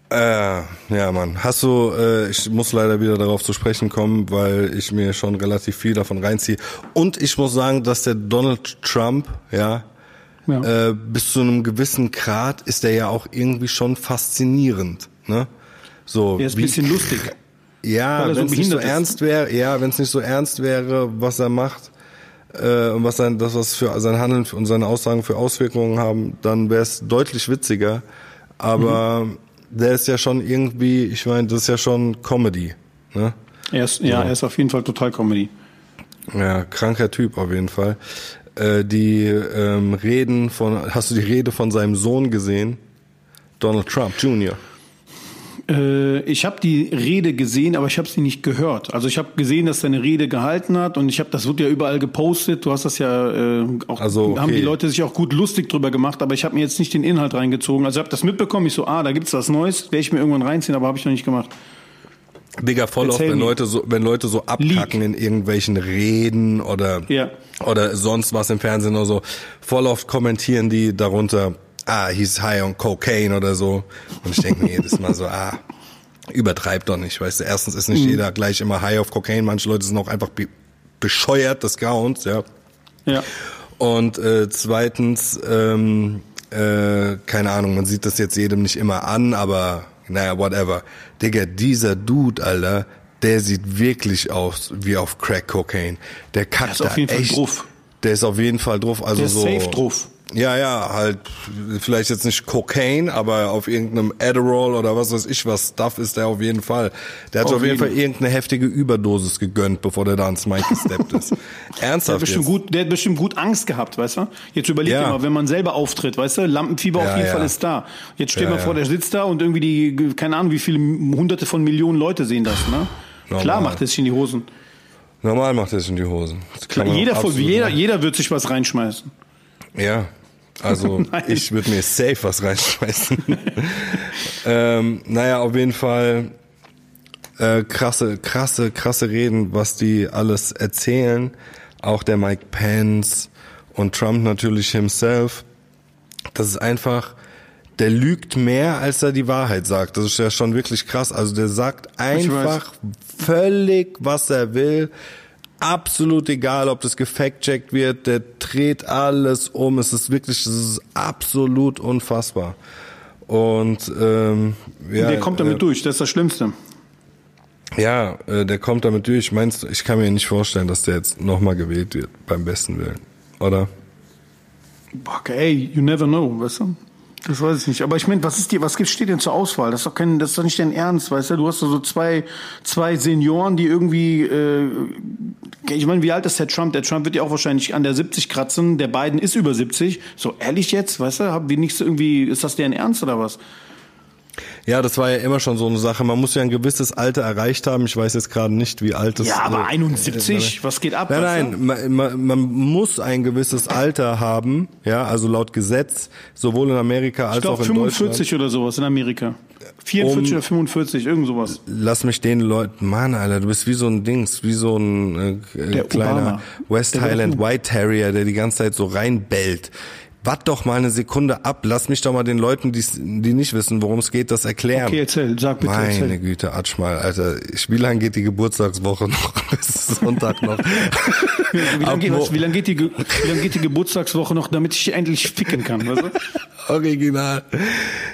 Äh, ja, Mann. Hast du, äh, ich muss leider wieder darauf zu sprechen kommen, weil ich mir schon relativ viel davon reinziehe. Und ich muss sagen, dass der Donald Trump, ja, Ja. äh, bis zu einem gewissen Grad ist er ja auch irgendwie schon faszinierend, ne? So, Er ist ein bisschen lustig. Ja, so wenn es nicht so ist. ernst wäre, ja, wenn es nicht so ernst wäre, was er macht äh, und was sein, das was für sein Handeln und seine Aussagen für Auswirkungen haben, dann wäre es deutlich witziger. Aber Mhm. Der ist ja schon irgendwie, ich meine, das ist ja schon Comedy, ne? Er ist, ja, er ist auf jeden Fall total Comedy. Ja, kranker Typ auf jeden Fall. Äh, die ähm, Reden von, hast du die Rede von seinem Sohn gesehen? Donald Trump Jr. Äh, ich habe die Rede gesehen, aber ich habe sie nicht gehört. Also ich habe gesehen, dass er eine Rede gehalten hat und ich habe, das wird ja überall gepostet. Du hast das ja äh, auch, Also, okay. haben die Leute sich auch gut lustig drüber gemacht, aber ich habe mir jetzt nicht den Inhalt reingezogen. Also ich habe das mitbekommen. Ich so, ah, da gibt's was Neues, werde ich mir irgendwann reinziehen, aber habe ich noch nicht gemacht. Digga, voll oft, wenn. Leute so, wenn Leute so abkacken in irgendwelchen Reden oder, Ja. oder sonst was im Fernsehen oder so, voll oft kommentieren die darunter, ah, he's high on cocaine oder so. Und ich denke mir jedes Mal so, ah, übertreib doch nicht, weißt du. Erstens ist Mhm. nicht jeder gleich immer high auf Cocaine. Manche Leute sind auch einfach be bescheuert des Grauens, ja. Ja. Und äh, zweitens, ähm, äh, keine Ahnung, man sieht das jetzt jedem nicht immer an, aber naja, whatever. Digga, dieser Dude, Alter, der sieht wirklich aus wie auf Crack Cocaine. Der kackt ist auf da jeden Fall echt. drauf. Der ist auf jeden Fall drauf. Also Der ist so, safe drauf. Ja, ja, halt vielleicht jetzt nicht Cocaine, aber auf irgendeinem Adderall oder was weiß ich was Stuff ist der auf jeden Fall. Der hat Auf auf, jeden jeden. Fall irgendeine heftige Überdosis gegönnt, bevor der da ans Mic gesteppt ist. Der hat, Ernsthaft bestimmt jetzt? gut, der hat bestimmt gut Angst gehabt, weißt du? Jetzt überleg Ja. dir mal, wenn man selber auftritt, weißt du, Lampenfieber Ja, auf jeden ja. Fall ist da. Jetzt stell Ja, mal vor, der sitzt da und irgendwie die, keine Ahnung, wie viele hunderte von Millionen Leute sehen das, ne? Normal. Klar macht er sich in die Hosen. Normal macht er sich in die Hosen. Klar, jeder, jeder, jeder wird sich was reinschmeißen. Ja, also Nein. ich würde mir safe was reinschmeißen. ähm, naja, auf jeden Fall äh, krasse, krasse, krasse Reden, was die alles erzählen. Auch der Mike Pence und Trump natürlich himself. Das ist einfach, der lügt mehr, als er die Wahrheit sagt. Das ist ja schon wirklich krass. Also der sagt einfach völlig, was er will. Absolut egal, ob das gefact-checkt wird. Der dreht alles um. Es ist wirklich, es ist absolut unfassbar. Und ähm, ja, der kommt damit äh, durch, das ist das Schlimmste. ja, äh, der kommt damit durch. Meinst du, ich kann mir nicht vorstellen, dass der jetzt nochmal gewählt wird, beim besten Willen. Oder? Ey, you never know, weißt du? Das weiß ich nicht. Aber ich meine, was ist dir, was steht denn zur Auswahl? Das ist doch kein, das ist doch nicht dein Ernst, weißt du? Du hast so zwei, zwei Senioren, die irgendwie, äh, ich meine, wie alt ist der Trump? Der Trump wird ja auch wahrscheinlich an der 70 kratzen. Der Biden ist über 70. So ehrlich jetzt, weißt du? Haben wir nicht so irgendwie, ist das deren Ernst oder was? Ja, das war ja immer schon so eine Sache. Man muss ja ein gewisses Alter erreicht haben. Ich weiß jetzt gerade nicht, wie alt das Ja, aber äh, 71, was geht ab? Nein, nein, man, man, man muss ein gewisses Alter haben, ja, also laut Gesetz, sowohl in Amerika als Ich glaube auch in 45 oder sowas in Amerika. 44 Um- oder 45, irgend sowas. Deutschland. Lass mich den Leuten, Mann, Alter, du bist wie so ein Dings, wie so ein äh, kleiner Obama. West Der Highland White Terrier, der die ganze Zeit so reinbellt. Watt doch mal eine Sekunde ab. Lass mich doch mal den Leuten, die, die nicht wissen, worum es geht, das erklären. Okay, erzähl, sag bitte. Meine erzähl. Güte, Atschmal, Alter. Wie lange geht die Geburtstagswoche noch? Bis Sonntag noch. Wie lange geht, wie lang geht, die wie lang geht die Geburtstagswoche noch, damit ich endlich ficken kann? Weißt du? Original.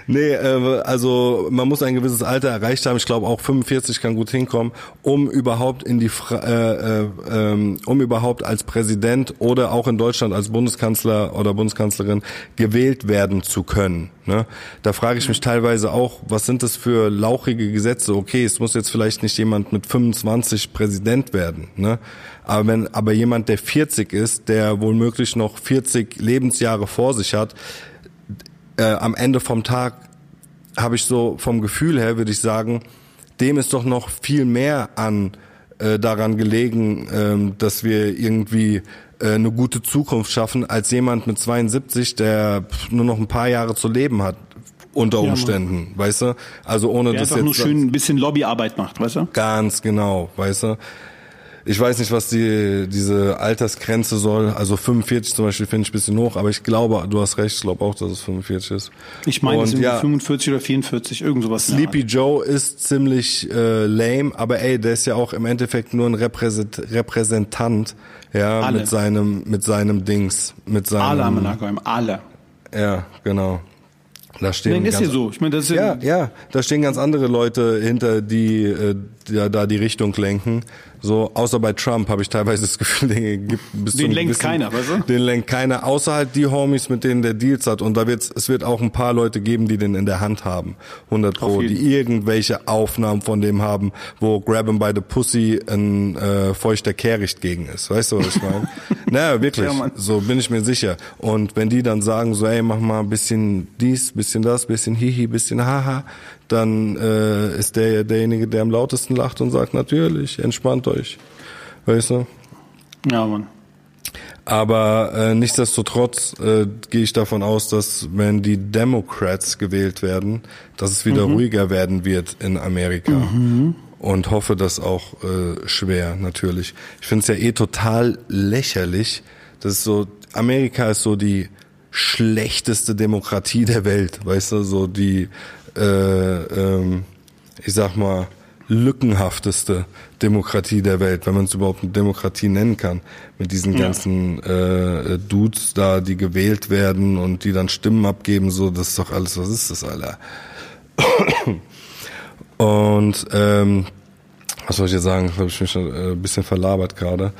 Nee, äh, also man muss ein gewisses Alter erreicht haben. Ich glaube auch 45 kann gut hinkommen, um überhaupt in die Fra äh, äh, ähm, um überhaupt als Präsident oder auch in Deutschland als Bundeskanzler oder Bundeskanzlerin gewählt werden zu können. Ne? Da frage ich mich teilweise auch, was sind das für lauchige Gesetze? Okay, es muss jetzt vielleicht nicht jemand mit 25 Präsident werden, ne? Aber wenn aber jemand, der 40 ist, der womöglich noch 40 Lebensjahre vor sich hat, äh, am Ende vom Tag habe ich so vom Gefühl her, würde ich sagen, dem ist doch noch viel mehr an äh, daran gelegen, ähm, dass wir irgendwie äh, eine gute Zukunft schaffen, als jemand mit 72, der nur noch ein paar Jahre zu leben hat unter. Umständen, weißt du? Also ohne Der das einfach jetzt nur schön ein bisschen Lobbyarbeit macht, weißt du? Ganz genau, weißt du. Ich weiß nicht, was die diese Altersgrenze soll. Also 45 zum Beispiel finde ich ein bisschen hoch, aber ich glaube, du hast recht, ich glaube auch, dass es 45 ist. Ich meine, es sind ja, 45 oder 44, irgend sowas. Sleepy Joe ist ziemlich äh, lame, aber ey, der ist ja auch im Endeffekt nur ein Repräsent Repräsentant, ja, Alle. mit seinem mit seinem Dings, mit Art. Alle haben seinem Nachgeheim, alle. ja, genau. Da stehen Nein, ist ganz- ja so. Ich meine, das ist ja, ja, ja, da stehen ganz andere Leute hinter, die äh, ja, da die Richtung lenken. So, außer bei Trump habe ich teilweise das Gefühl, den gibt bis Den lenkt gewissen- keiner, weißt du? Den lenkt keiner, außer halt die Homies, mit denen der Deals hat. Und da wird's, es wird auch ein paar Leute geben, die den in der Hand haben. 100 Pro, die irgendwelche Aufnahmen von dem haben, wo Grab him by the Pussy ein äh, feuchter Kehricht gegen ist. Weißt du, was ich meine? naja, wirklich. Ja, so bin ich mir sicher. Und wenn die dann sagen, so, ey, mach mal ein bisschen dies, bisschen das, bisschen hihi, bisschen haha, dann äh, ist der derjenige, der am lautesten lacht und sagt, natürlich, entspannt euch. Weißt du? ja, Mann. Aber äh, nichtsdestotrotz äh, gehe ich davon aus, dass wenn die Democrats gewählt werden, dass es wieder ruhiger werden wird in Amerika. Und hoffe das auch äh, schwer, natürlich. Ich finde es ja eh total lächerlich. Das ist so, Amerika ist so die schlechteste Demokratie der Welt, weißt du, so die, äh, ähm, ich sag mal, lückenhafteste Demokratie der Welt, wenn man es überhaupt eine Demokratie nennen kann, mit diesen ganzen äh, Dudes da, die gewählt werden und die dann Stimmen abgeben, so, das ist doch alles, was ist das, Alter? Und ähm, was soll ich jetzt sagen? Habe ich mich schon äh, ein bisschen verlabert gerade.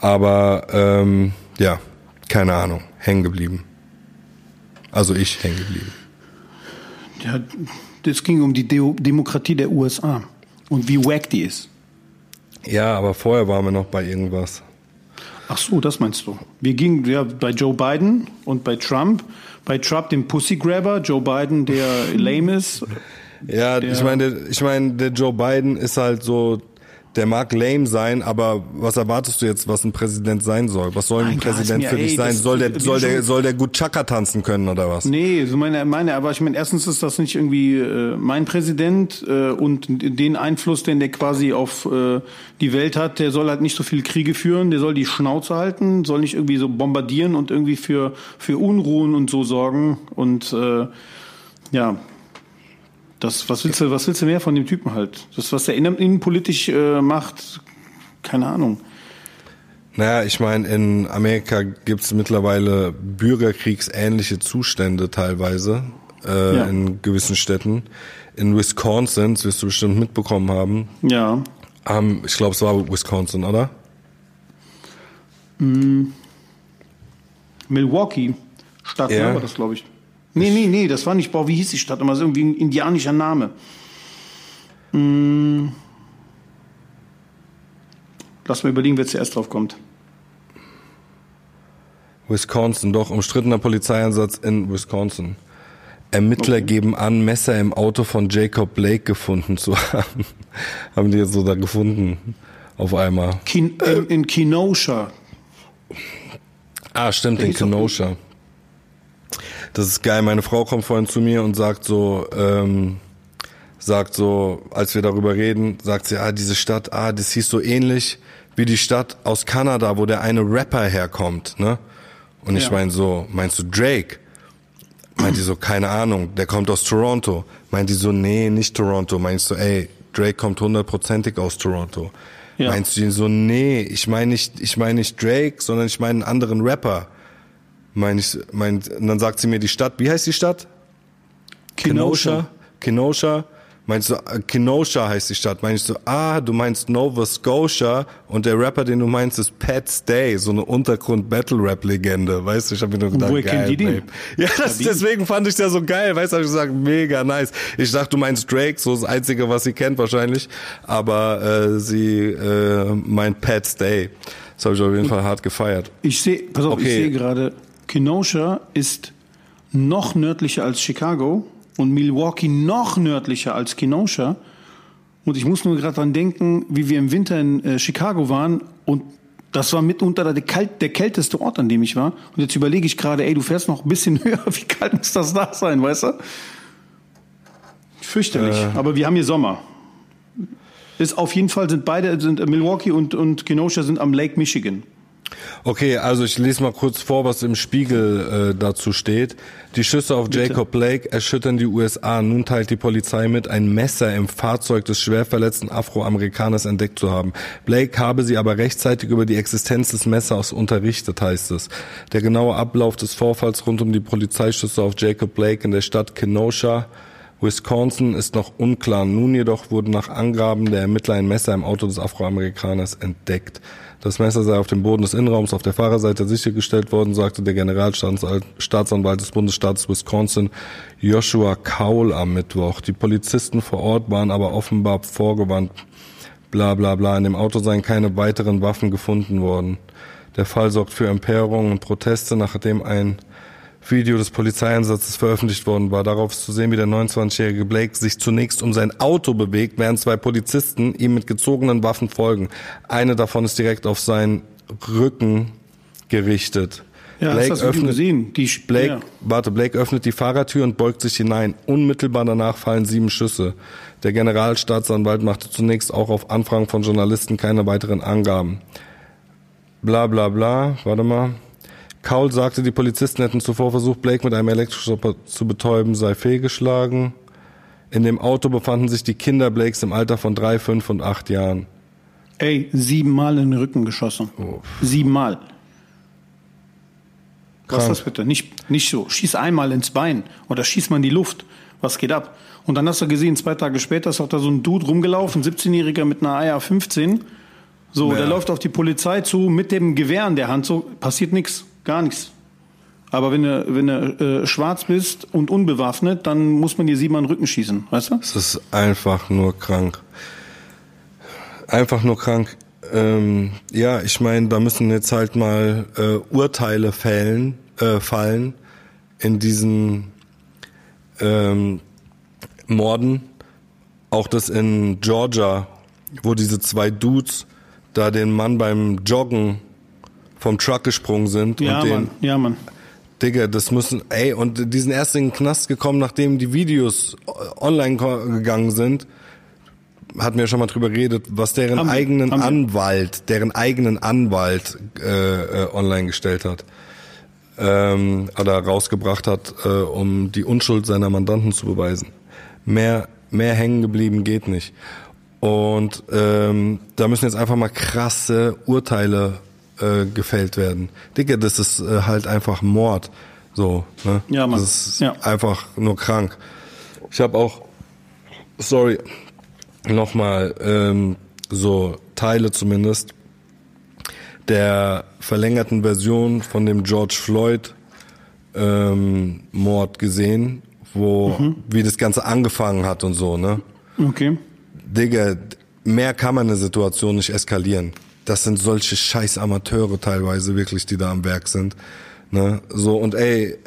Aber ähm, ja, keine Ahnung, hängen geblieben. Also ich hängen geblieben. Ja, das ging um die Deo Demokratie der USA und wie wack die ist. Ja, aber vorher waren wir noch bei irgendwas. Ach so, das meinst du. Wir gingen ja bei Joe Biden und bei Trump. Bei Trump dem Pussygrabber, Joe Biden, der lame ist. Ja, ich meine, ich meine, der Joe Biden ist halt so, der mag lame sein, aber was erwartest du jetzt, was ein Präsident sein soll? Was soll ein Nein, Präsident für dich sein? Soll der, soll der, soll der gut Chaka tanzen können oder was? Nee, so meine, meine, aber ich meine, erstens ist das nicht irgendwie äh, mein Präsident äh, und den Einfluss, den der quasi auf äh, die Welt hat, der soll halt nicht so viel Kriege führen, der soll die Schnauze halten, soll nicht irgendwie so bombardieren und irgendwie für, für Unruhen und so sorgen und äh, ja, das, was willst du, was willst du mehr von dem Typen halt? Das, was der innen, innenpolitisch äh, macht, keine Ahnung. Naja, ich meine, in Amerika gibt's mittlerweile bürgerkriegsähnliche Zustände teilweise äh, Ja. in gewissen Städten. In Wisconsin, das wirst du bestimmt mitbekommen haben, Ja, haben, ich glaube, es war Wisconsin, oder? Milwaukee, Stadt, Ja. war das, glaube ich. Nee, nee, nee, das war nicht, boah, wie hieß die Stadt? Immer so irgendwie ein indianischer Name. Hm. Lass mal überlegen, wer zuerst drauf kommt. Wisconsin, doch, umstrittener Polizeieinsatz in Wisconsin. Ermittler geben an, Messer im Auto von Jacob Blake gefunden zu haben. haben die jetzt so da gefunden, auf einmal. Kin in, in Kenosha. Ah, stimmt, in hieß doch- Kenosha. Das ist geil. Meine Frau kommt vorhin zu mir und sagt so, ähm, sagt so, als wir darüber reden, sagt sie, ah, diese Stadt, ah, das hieß so ähnlich wie die Stadt aus Kanada, wo der eine Rapper herkommt, ne? Und ich Ja. meine so, meinst du Drake? Meint die so, keine Ahnung, der kommt aus Toronto. Meint die so, nee, nicht Toronto. Meinst du, ey, Drake kommt hundertprozentig aus Toronto. Ja. Meinst du ihn so, nee, ich meine nicht, ich meine nicht Drake, sondern ich meine einen anderen Rapper. Mein ich, mein, und dann sagt sie mir die Stadt, wie heißt die Stadt? Kenosha. Kenosha. Meinst du, äh, Kenosha heißt die Stadt. Meinst du, ah, du meinst Nova Scotia und der Rapper, den du meinst, ist Pat Stay, so eine Untergrund-Battle-Rap-Legende. Weißt du, ich habe mir nur gedacht, Woher geil, kennt die den? Babe. Ja, das, deswegen fand ich ja so geil. Weißt du, hab ich gesagt, mega nice. Ich dachte, du meinst Drake, so das Einzige, was sie kennt wahrscheinlich. Aber äh, sie äh, meint Pat Stay. Das habe ich auf jeden Fall hart gefeiert. Ich sehe, pass auf, ich Okay. sehe gerade, Kenosha ist noch nördlicher als Chicago und Milwaukee noch nördlicher als Kenosha. Und ich muss nur gerade dran denken, wie wir im Winter in äh, Chicago waren und das war mitunter der, kalt, der kälteste Ort, an dem ich war. Und jetzt überlege ich gerade, ey, du fährst noch ein bisschen höher, wie kalt muss das da sein, weißt du? Fürchterlich. Äh. Aber wir haben hier Sommer. Ist auf jeden Fall sind beide, sind äh, Milwaukee und, und Kenosha sind am Lake Michigan. Okay, also ich lese mal kurz vor, was im Spiegel äh, dazu steht. Die Schüsse auf Jacob Blake erschüttern die USA. Nun teilt die Polizei mit, ein Messer im Fahrzeug des schwer verletzten Afroamerikaners entdeckt zu haben. Blake habe sie aber rechtzeitig über die Existenz des Messers unterrichtet, heißt es. Der genaue Ablauf des Vorfalls rund um die Polizeischüsse auf Jacob Blake in der Stadt Kenosha Wisconsin ist noch unklar. Nun jedoch wurde nach Angaben der Ermittler ein Messer im Auto des Afroamerikaners entdeckt. Das Messer sei auf dem Boden des Innenraums auf der Fahrerseite sichergestellt worden, sagte der Generalstaatsanwalt des Bundesstaates Wisconsin Joshua Kaul am Mittwoch. Die Polizisten vor Ort waren aber offenbar vorgewandt. Bla bla bla. In dem Auto seien keine weiteren Waffen gefunden worden. Der Fall sorgt für Empörung und Proteste, nachdem ein Video des Polizeieinsatzes veröffentlicht worden war. Darauf ist zu sehen, wie der 29-jährige Blake sich zunächst um sein Auto bewegt, während zwei Polizisten ihm mit gezogenen Waffen folgen. Eine davon ist direkt auf seinen Rücken gerichtet. Ja, hast du Video gesehen? Die Blake, ja. warte, Blake öffnet die Fahrertür und beugt sich hinein. Unmittelbar danach fallen sieben Schüsse. Der Generalstaatsanwalt machte zunächst auch auf Anfragen von Journalisten keine weiteren Angaben. Bla bla bla, warte mal. Kaul sagte, die Polizisten hätten zuvor versucht, Blake mit einem Elektroschocker zu betäuben, sei fehlgeschlagen. In dem Auto befanden sich die Kinder Blakes im Alter von drei, fünf und acht Jahren. Ey, siebenmal in den Rücken geschossen. Oh. Siebenmal. Was ist das bitte? Nicht, nicht so. Schieß einmal ins Bein oder schieß mal in die Luft. Was geht ab? Und dann hast du gesehen, zwei Tage später ist auch da so ein Dude rumgelaufen, 17-Jähriger mit einer AR-15. So, Ja. der läuft auf die Polizei zu mit dem Gewehr in der Hand. So, passiert nichts, gar nichts. Aber wenn du, wenn du äh, schwarz bist und unbewaffnet, dann muss man dir siebenmal in den Rücken schießen, weißt du? Es ist einfach nur krank. Einfach nur krank. Ähm, ja, ich meine, da müssen jetzt halt mal äh, Urteile fällen, äh, fallen in diesen ähm, Morden. Auch das in Georgia, wo diese zwei Dudes da den Mann beim Joggen vom Truck gesprungen sind Ja, und den Mann, ja, Mann. Digga, das müssen, ey, und die sind erst in den Knast gekommen, nachdem die Videos online gegangen sind. Hatten wir schon mal drüber geredet, was deren Haben eigenen wir. Anwalt, deren eigenen Anwalt äh, äh, online gestellt hat. Ähm, oder rausgebracht hat, äh, um die Unschuld seiner Mandanten zu beweisen. Mehr, mehr hängen geblieben geht nicht. Und ähm, da müssen jetzt einfach mal krasse Urteile äh, gefällt werden. Digga, das ist äh, halt einfach Mord. So, ne? Ja, Mann. Das ist Ja. einfach nur krank. Ich habe auch, sorry, nochmal ähm, so Teile zumindest der verlängerten Version von dem George Floyd ähm, Mord gesehen, wo wie das Ganze angefangen hat und so, ne? Okay. Digga, mehr kann man eine Situation nicht eskalieren. Das sind solche scheiß Amateure teilweise wirklich, die da am Werk sind. Ne? So, und ey,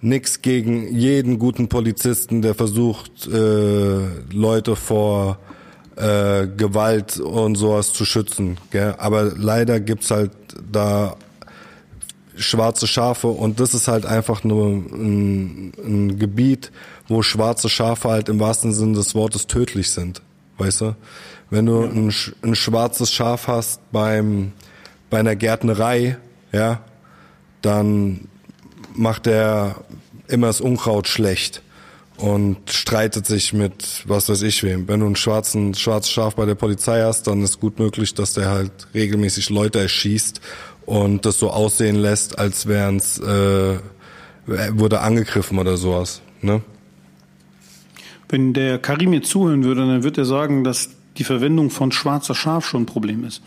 nix gegen jeden guten Polizisten, der versucht, äh, Leute vor äh, Gewalt und sowas zu schützen. Gell? Aber leider gibt's halt da schwarze Schafe und das ist halt einfach nur ein, ein Gebiet, wo schwarze Schafe halt im wahrsten Sinne des Wortes tödlich sind, weißt du? Wenn du ein, ein schwarzes Schaf hast beim bei einer Gärtnerei, ja, dann macht er immer das Unkraut schlecht und streitet sich mit was weiß ich wem. Wenn du einen schwarzen schwarzes Schaf bei der Polizei hast, dann ist gut möglich, dass der halt regelmäßig Leute erschießt und das so aussehen lässt, als wären's äh, wurde angegriffen oder sowas. Ne? Wenn der Karim jetzt zuhören würde, dann wird er sagen, dass die Verwendung von schwarzer Schaf schon ein Problem ist.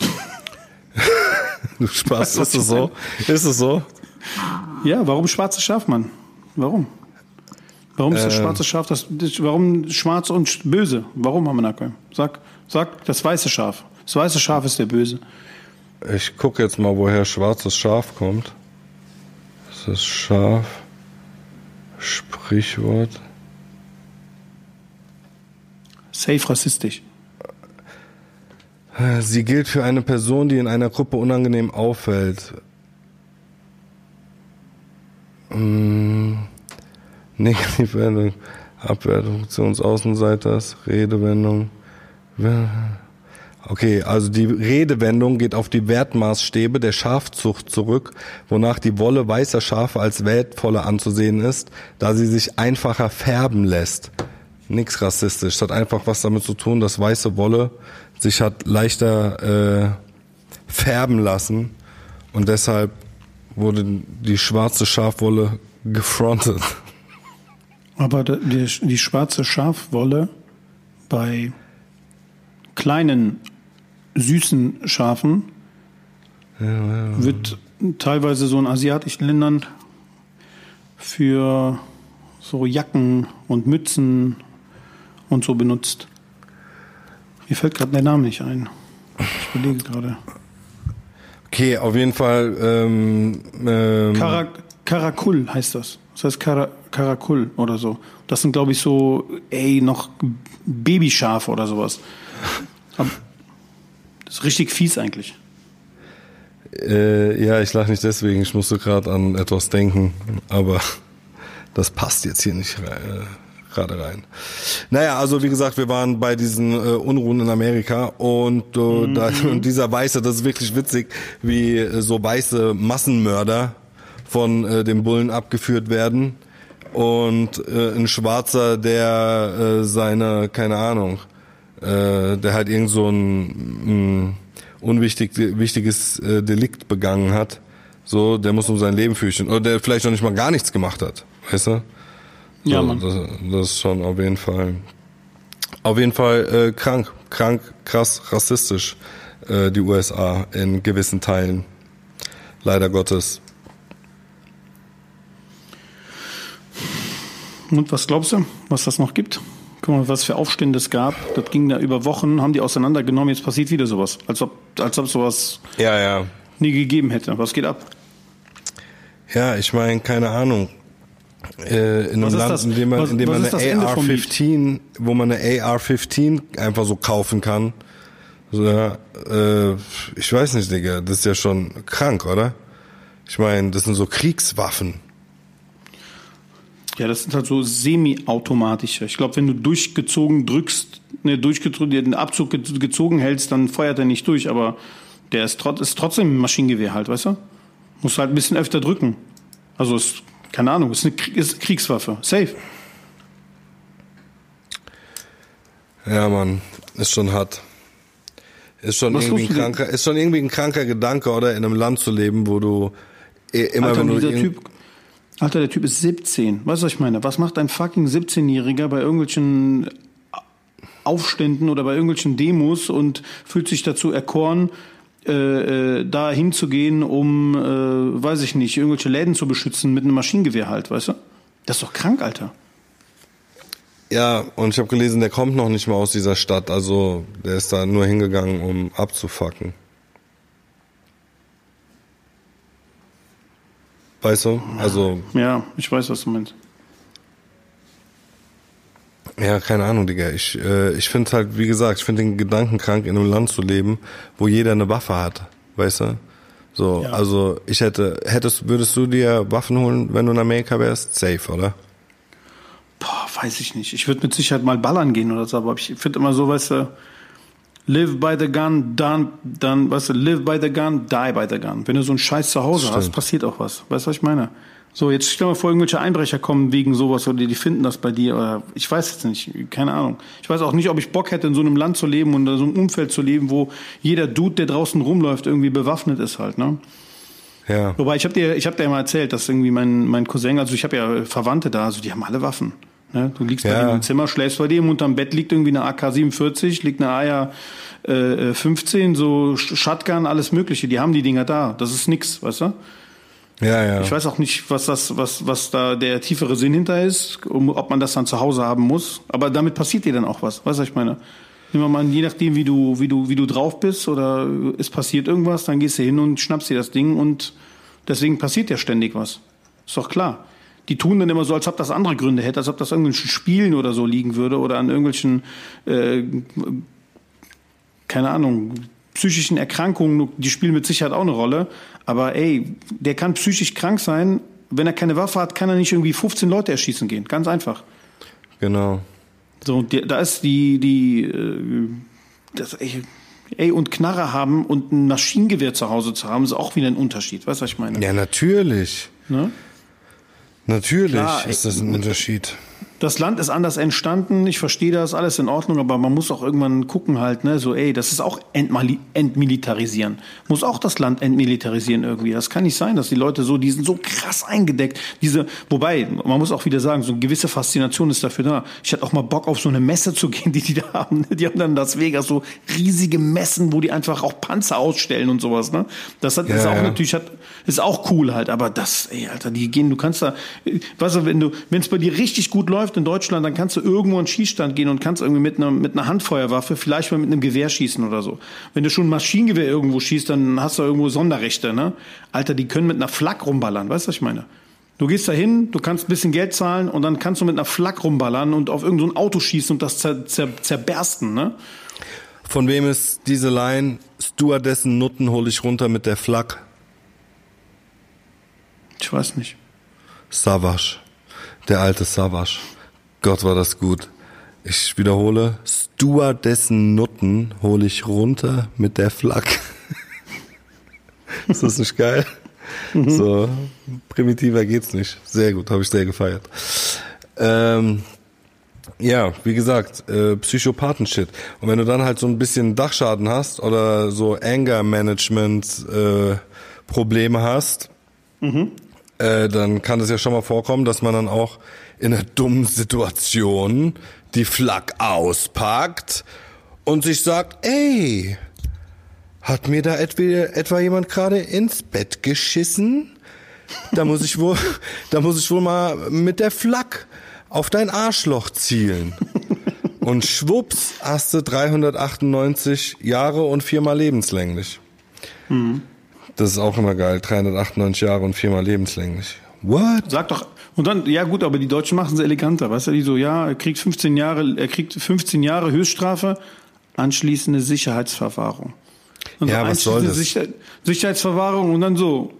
du Spaß, ist es so? Ist es so? Ja, warum schwarzes Schaf, Mann? Warum? Warum ist das ähm. schwarze Schaf das, das, warum schwarz und böse? Warum haben wir da Sag, sag das weiße Schaf. Das weiße Schaf ist der Böse. Ich gucke jetzt mal, woher schwarzes Schaf kommt. Das ist Schaf. Sprichwort. Safe rassistisch. Sie gilt für eine Person, die in einer Gruppe unangenehm auffällt. Hm. Negativwendung, Abwertung des Außenseiters, Redewendung. Okay, also die Redewendung geht auf die Wertmaßstäbe der Schafzucht zurück, wonach die Wolle weißer Schafe als wertvoller anzusehen ist, da sie sich einfacher färben lässt. Nix rassistisch. Es hat einfach was damit zu tun, dass weiße Wolle sich hat leichter äh, färben lassen und deshalb wurde die schwarze Schafwolle gefrontet. Aber die, die schwarze Schafwolle bei kleinen, süßen Schafen ja, ja. wird teilweise so in asiatischen Ländern für so Jacken und Mützen und so benutzt. Mir fällt gerade der Name nicht ein. Ich überlege gerade. Okay, auf jeden Fall. Ähm, ähm, Karak Karakul heißt das. Das heißt Kara Karakul oder so. Das sind, glaube ich, so, ey, noch Babyschafe oder sowas. das ist richtig fies eigentlich. Äh, ja, ich lache nicht deswegen. Ich musste gerade an etwas denken, aber das passt jetzt hier nicht rein, gerade rein. Naja, also wie gesagt, wir waren bei diesen äh, Unruhen in Amerika und, äh, mhm. da, und dieser Weiße, das ist wirklich witzig, wie äh, so weiße Massenmörder von äh, dem Bullen abgeführt werden und äh, ein Schwarzer, der äh, seine, keine Ahnung, äh, der halt irgend so ein, ein unwichtig, wichtiges äh, Delikt begangen hat, so, der muss um sein Leben fürchten. Oder der vielleicht noch nicht mal gar nichts gemacht hat, weißt du? Ja, Mann. Das, das ist schon auf jeden Fall, auf jeden Fall äh, krank, krank, krass, rassistisch, äh, die USA in gewissen Teilen. Leider Gottes. Und was glaubst du, was das noch gibt? Guck mal, was für Aufstände es gab. Das ging da über Wochen, haben die auseinandergenommen, jetzt passiert wieder sowas. Als ob, als ob sowas ja, ja. nie gegeben hätte. Was geht ab? Ja, ich meine, keine Ahnung. Äh, in einem Land, das? in dem man, was, in dem man eine AR-15, wo man eine AR-15 einfach so kaufen kann. So, ja, äh, ich weiß nicht, Digga, das ist ja schon krank, oder? Ich meine, das sind so Kriegswaffen. Ja, das sind halt so semi-automatische. Ich glaube, wenn du durchgezogen drückst, ne, durchgezogen, den Abzug gezogen hältst, dann feuert er nicht durch, aber der ist, trot ist trotzdem ein Maschinengewehr halt, weißt du? Musst halt ein bisschen öfter drücken. Also ist, keine Ahnung, ist eine, ist eine Kriegswaffe. Safe. Ja, Mann, ist schon hart. Ist schon, irgendwie ein kranker, ist schon irgendwie ein kranker Gedanke, oder? In einem Land zu leben, wo du eh immer Alter, wenn du Typ Alter, der Typ ist 17. Weißt du, was ich meine? Was macht ein fucking 17-Jähriger bei irgendwelchen Aufständen oder bei irgendwelchen Demos und fühlt sich dazu erkoren, äh, äh, da hinzugehen, um, äh, weiß ich nicht, irgendwelche Läden zu beschützen mit einem Maschinengewehr halt, weißt du? Das ist doch krank, Alter. Ja, und ich habe gelesen, der kommt noch nicht mal aus dieser Stadt, also der ist da nur hingegangen, um abzufacken. Weißt du? Also. Ja, ich weiß, was du meinst. Ja, keine Ahnung, Digga. Ich, äh, ich finde halt, wie gesagt, ich finde den Gedanken krank, in einem Land zu leben, wo jeder eine Waffe hat. Weißt du? So, ja. also ich hätte, hättest, würdest du dir Waffen holen, wenn du in Amerika wärst? Safe, oder? Boah, weiß ich nicht. Ich würde mit Sicherheit mal ballern gehen oder so, aber ich finde immer so, weißt du, Live by the gun, done, done, weißt du, live by the gun, die by the gun. Wenn du so einen Scheiß zu Hause Stimmt. hast, passiert auch was. Weißt du, was ich meine? So, jetzt stell mal vor, irgendwelche Einbrecher kommen wegen sowas oder die finden das bei dir oder ich weiß jetzt nicht, keine Ahnung. Ich weiß auch nicht, ob ich Bock hätte, in so einem Land zu leben und in so einem Umfeld zu leben, wo jeder Dude, der draußen rumläuft, irgendwie bewaffnet ist halt, ne? Ja. Wobei, ich habe dir, ich habe dir ja mal erzählt, dass irgendwie mein, mein Cousin, also ich habe ja Verwandte da, also die haben alle Waffen. Ne? Du liegst ja. bei dem im Zimmer, schläfst bei dem, unterm Bett liegt irgendwie eine AK-47, liegt eine AR äh, 15, so Shotgun, alles mögliche. Die haben die Dinger da. Das ist nix, weißt du? Ja, ja. Ich weiß auch nicht, was das, was, was da der tiefere Sinn hinter ist, um, ob man das dann zu Hause haben muss. Aber damit passiert dir dann auch was. Weißt du, was ich meine? Nehmen wir mal, je nachdem, wie du, wie du, wie du drauf bist oder es passiert irgendwas, dann gehst du hin und schnappst dir das Ding und deswegen passiert ja ständig was. Ist doch klar. Die tun dann immer so, als ob das andere Gründe hätte, als ob das irgendwelchen Spielen oder so liegen würde oder an irgendwelchen, äh, keine Ahnung, psychischen Erkrankungen, die spielen mit Sicherheit auch eine Rolle. Aber ey, der kann psychisch krank sein. Wenn er keine Waffe hat, kann er nicht irgendwie 15 Leute erschießen gehen. Ganz einfach. Genau. So, da ist die, die, äh, das, ey, ey, und Knarre haben und ein Maschinengewehr zu Hause zu haben, ist auch wieder ein Unterschied. Weißt du, was ich meine? Ja, natürlich. Ne? Natürlich Klar, ist das ein Unterschied das Land ist anders entstanden, ich verstehe das, alles in Ordnung, aber man muss auch irgendwann gucken halt, ne, so, ey, das ist auch entmilitarisieren. Muss auch das Land entmilitarisieren irgendwie. Das kann nicht sein, dass die Leute so, die sind so krass eingedeckt. Diese, wobei, man muss auch wieder sagen, so eine gewisse Faszination ist dafür da. Ich hatte auch mal Bock auf so eine Messe zu gehen, die die da haben. Ne? Die haben dann in Las Vegas so riesige Messen, wo die einfach auch Panzer ausstellen und sowas, ne. Das hat, ja, ist auch ja. natürlich, hat, ist auch cool halt, aber das, ey, Alter, die gehen, du kannst da, weißt du, wenn du, wenn es bei dir richtig gut läuft, läuft in Deutschland, dann kannst du irgendwo in Schießstand gehen und kannst irgendwie mit einer, mit einer Handfeuerwaffe, vielleicht mal mit einem Gewehr schießen oder so. Wenn du schon ein Maschinengewehr irgendwo schießt, dann hast du irgendwo Sonderrechte, ne? Alter, die können mit einer Flak rumballern, weißt du, was ich meine? Du gehst da hin, du kannst ein bisschen Geld zahlen und dann kannst du mit einer Flak rumballern und auf irgendein so Auto schießen und das zer, zer, zerbersten, ne? Von wem ist diese Line? Stewardessen Nutten hole ich runter mit der Flak. Ich weiß nicht. Savage. Der alte Savage. Gott, war das gut. Ich wiederhole, Stewardessen Nutten hole ich runter mit der Flak. ist das nicht geil? Mhm. So, primitiver geht's nicht. Sehr gut, habe ich sehr gefeiert. Ähm, ja, wie gesagt, äh, Psychopathen-Shit. Und wenn du dann halt so ein bisschen Dachschaden hast oder so Anger-Management-Probleme äh, hast, mhm. äh, dann kann es ja schon mal vorkommen, dass man dann auch in einer dummen Situation die Flak auspackt und sich sagt, ey, hat mir da etwa, etwa jemand gerade ins Bett geschissen? Da muss ich wohl, da muss ich wohl mal mit der Flak auf dein Arschloch zielen. Und schwupps hast du 398 Jahre und viermal lebenslänglich. Mhm. Das ist auch immer geil. 398 Jahre und viermal lebenslänglich. What? Sag doch, und dann, ja gut, aber die Deutschen machen es eleganter, weißt du, die so, ja, er kriegt 15 Jahre, er kriegt 15 Jahre Höchststrafe, anschließende Sicherheitsverwahrung. Und ja, was soll das? Sicher Sicherheitsverwahrung und dann so,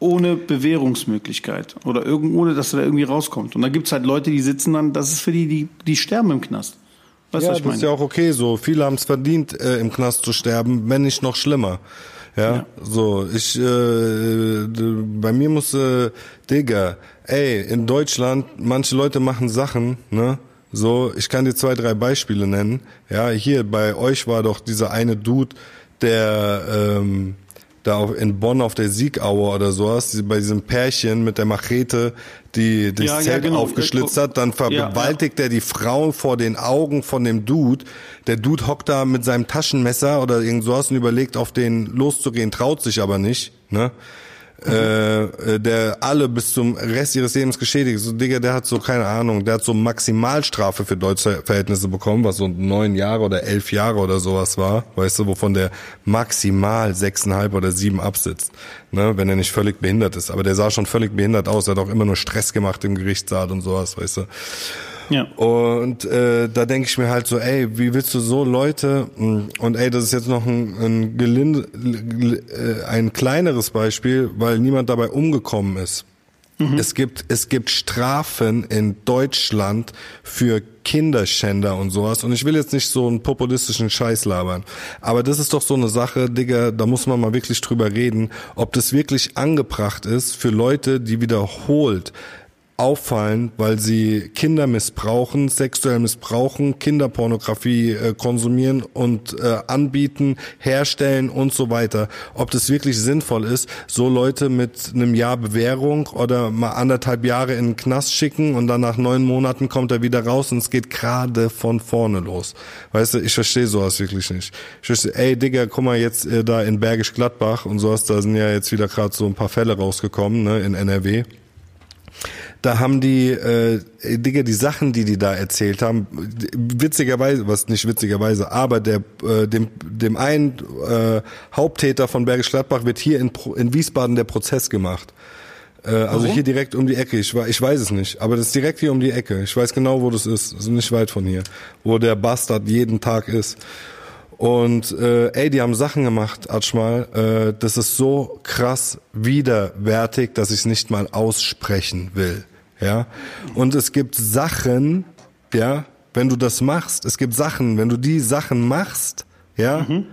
ohne Bewährungsmöglichkeit oder irgend, ohne, dass er da irgendwie rauskommt. Und da gibt's halt Leute, die sitzen dann, das ist für die, die, die sterben im Knast. Weißt ja, das meine? ist ja auch okay so. Viele haben es verdient, äh, im Knast zu sterben, wenn nicht noch schlimmer. Ja, ja. so, ich, äh, bei mir muss, äh, Digga, ey, in Deutschland, manche Leute machen Sachen, ne? So, ich kann dir zwei, drei Beispiele nennen. Ja, hier bei euch war doch dieser eine Dude, der ähm, da auch in Bonn auf der Siegaue oder sowas, bei diesem Pärchen mit der Machete, die das ja, Zelt ja, genau. aufgeschlitzt hat, dann vergewaltigt ja, er die Frau vor den Augen von dem Dude. Der Dude hockt da mit seinem Taschenmesser oder irgend sowas und überlegt, auf den loszugehen, traut sich aber nicht. Ne? Äh, äh, der alle bis zum Rest ihres Lebens geschädigt. So, Digga, der hat so, keine Ahnung, der hat so Maximalstrafe für deutsche Verhältnisse bekommen, was so neun Jahre oder elf Jahre oder sowas war, weißt du, wovon der maximal sechseinhalb oder sieben absitzt, ne, wenn er nicht völlig behindert ist. Aber der sah schon völlig behindert aus, er hat auch immer nur Stress gemacht im Gerichtssaal und sowas, weißt du. Ja. Und äh, da denke ich mir halt so, ey, wie willst du so Leute hm, und ey, das ist jetzt noch ein ein, gelinde, äh, ein kleineres Beispiel, weil niemand dabei umgekommen ist. Mhm. Es gibt, es gibt Strafen in Deutschland für Kinderschänder und sowas. Und ich will jetzt nicht so einen populistischen Scheiß labern. Aber das ist doch so eine Sache, Digga, da muss man mal wirklich drüber reden, ob das wirklich angebracht ist für Leute, die wiederholt auffallen, weil sie Kinder missbrauchen, sexuell missbrauchen, Kinderpornografie äh, konsumieren und äh, anbieten, herstellen und so weiter. Ob das wirklich sinnvoll ist, so Leute mit einem Jahr Bewährung oder mal anderthalb Jahre in den Knast schicken und dann nach neun Monaten kommt er wieder raus und es geht gerade von vorne los. Weißt du, ich verstehe sowas wirklich nicht. Ich verstehe, ey Digga, guck mal jetzt äh, da in Bergisch Gladbach und sowas, da sind ja jetzt wieder gerade so ein paar Fälle rausgekommen, ne, in NRW da haben die, äh, Digga, die Sachen, die die da erzählt haben, witzigerweise, was nicht witzigerweise, aber der, äh, dem, dem einen äh, Haupttäter von Bergisch Gladbach wird hier in, in Wiesbaden der Prozess gemacht. Äh, also Warum? hier direkt um die Ecke. Ich, ich weiß es nicht, aber das ist direkt hier um die Ecke. Ich weiß genau, wo das ist. Also nicht weit von hier, wo der Bastard jeden Tag ist. Und äh, ey, die haben Sachen gemacht, Atschmal. Äh, das ist so krass widerwärtig, dass ich es nicht mal aussprechen will ja. Und es gibt Sachen, ja, wenn du das machst, es gibt Sachen, wenn du die Sachen machst, ja, mhm.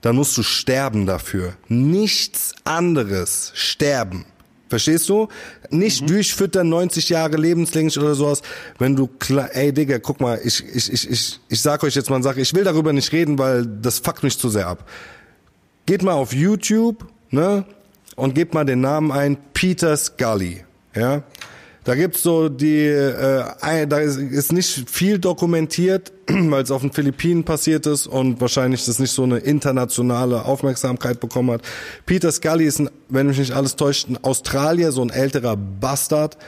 dann musst du sterben dafür. Nichts anderes sterben. Verstehst du? Nicht mhm. durchfüttern, 90 Jahre lebenslänglich oder sowas. Wenn du ey Digga, guck mal, ich, ich, ich, ich, ich sag euch jetzt mal eine Sache, ich will darüber nicht reden, weil das fuckt mich zu sehr ab. Geht mal auf YouTube, ne, und gebt mal den Namen ein, Peter Scully, ja. Da gibt's so die, äh, da ist, ist nicht viel dokumentiert, weil es auf den Philippinen passiert ist und wahrscheinlich das nicht so eine internationale Aufmerksamkeit bekommen hat. Peter Scully ist, ein, wenn mich nicht alles täuscht, ein Australier, so ein älterer Bastard,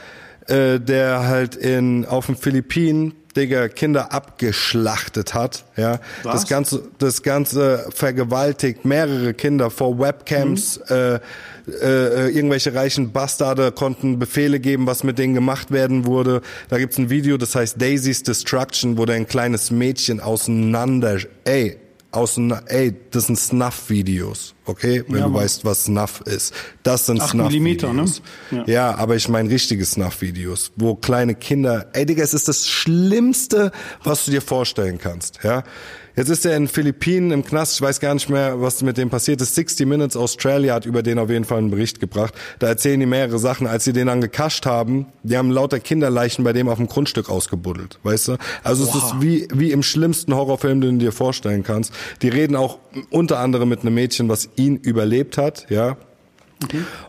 äh, der halt in auf den Philippinen Digga, Kinder abgeschlachtet hat, ja. Was? Das ganze, das ganze vergewaltigt mehrere Kinder vor Webcams, mhm. äh, äh, irgendwelche reichen Bastarde konnten Befehle geben, was mit denen gemacht werden wurde. Da gibt's ein Video, das heißt Daisy's Destruction, wo da ein kleines Mädchen auseinander, ey, auseinander, ey, das sind Snuff-Videos, okay? Wenn ja, du weißt, was Snuff ist. Das sind Snuff-Videos. Ne? Ja. ja, aber ich meine richtige Snuff-Videos, wo kleine Kinder, ey Digga, es ist das Schlimmste, was du dir vorstellen kannst, ja? Jetzt ist er in Philippinen im Knast. Ich weiß gar nicht mehr, was mit dem passiert ist. 60 Minutes Australia hat über den auf jeden Fall einen Bericht gebracht. Da erzählen die mehrere Sachen. Als sie den dann gekascht haben, die haben lauter Kinderleichen bei dem auf dem Grundstück ausgebuddelt. Weißt du? Also wow. es ist wie, wie im schlimmsten Horrorfilm, den du dir vorstellen kannst. Die reden auch unter anderem mit einem Mädchen, was ihn überlebt hat, ja.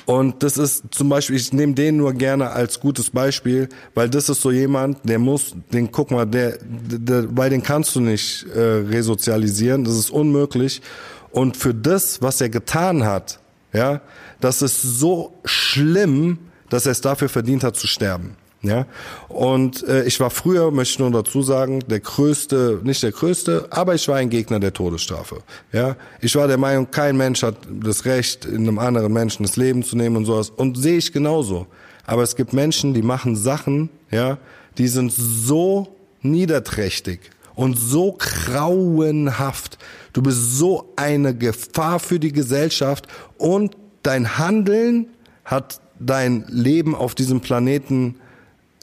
Und das ist zum Beispiel, ich nehme den nur gerne als gutes Beispiel, weil das ist so jemand, der muss, den guck mal, der, der weil den kannst du nicht äh, resozialisieren, das ist unmöglich. Und für das, was er getan hat, ja, das ist so schlimm, dass er es dafür verdient hat zu sterben. Ja, und äh, ich war früher, möchte ich nur dazu sagen, der größte, nicht der größte, aber ich war ein Gegner der Todesstrafe. Ja, ich war der Meinung, kein Mensch hat das Recht, in einem anderen Menschen das Leben zu nehmen und sowas. Und sehe ich genauso. Aber es gibt Menschen, die machen Sachen, ja, die sind so niederträchtig und so grauenhaft. Du bist so eine Gefahr für die Gesellschaft und dein Handeln hat dein Leben auf diesem Planeten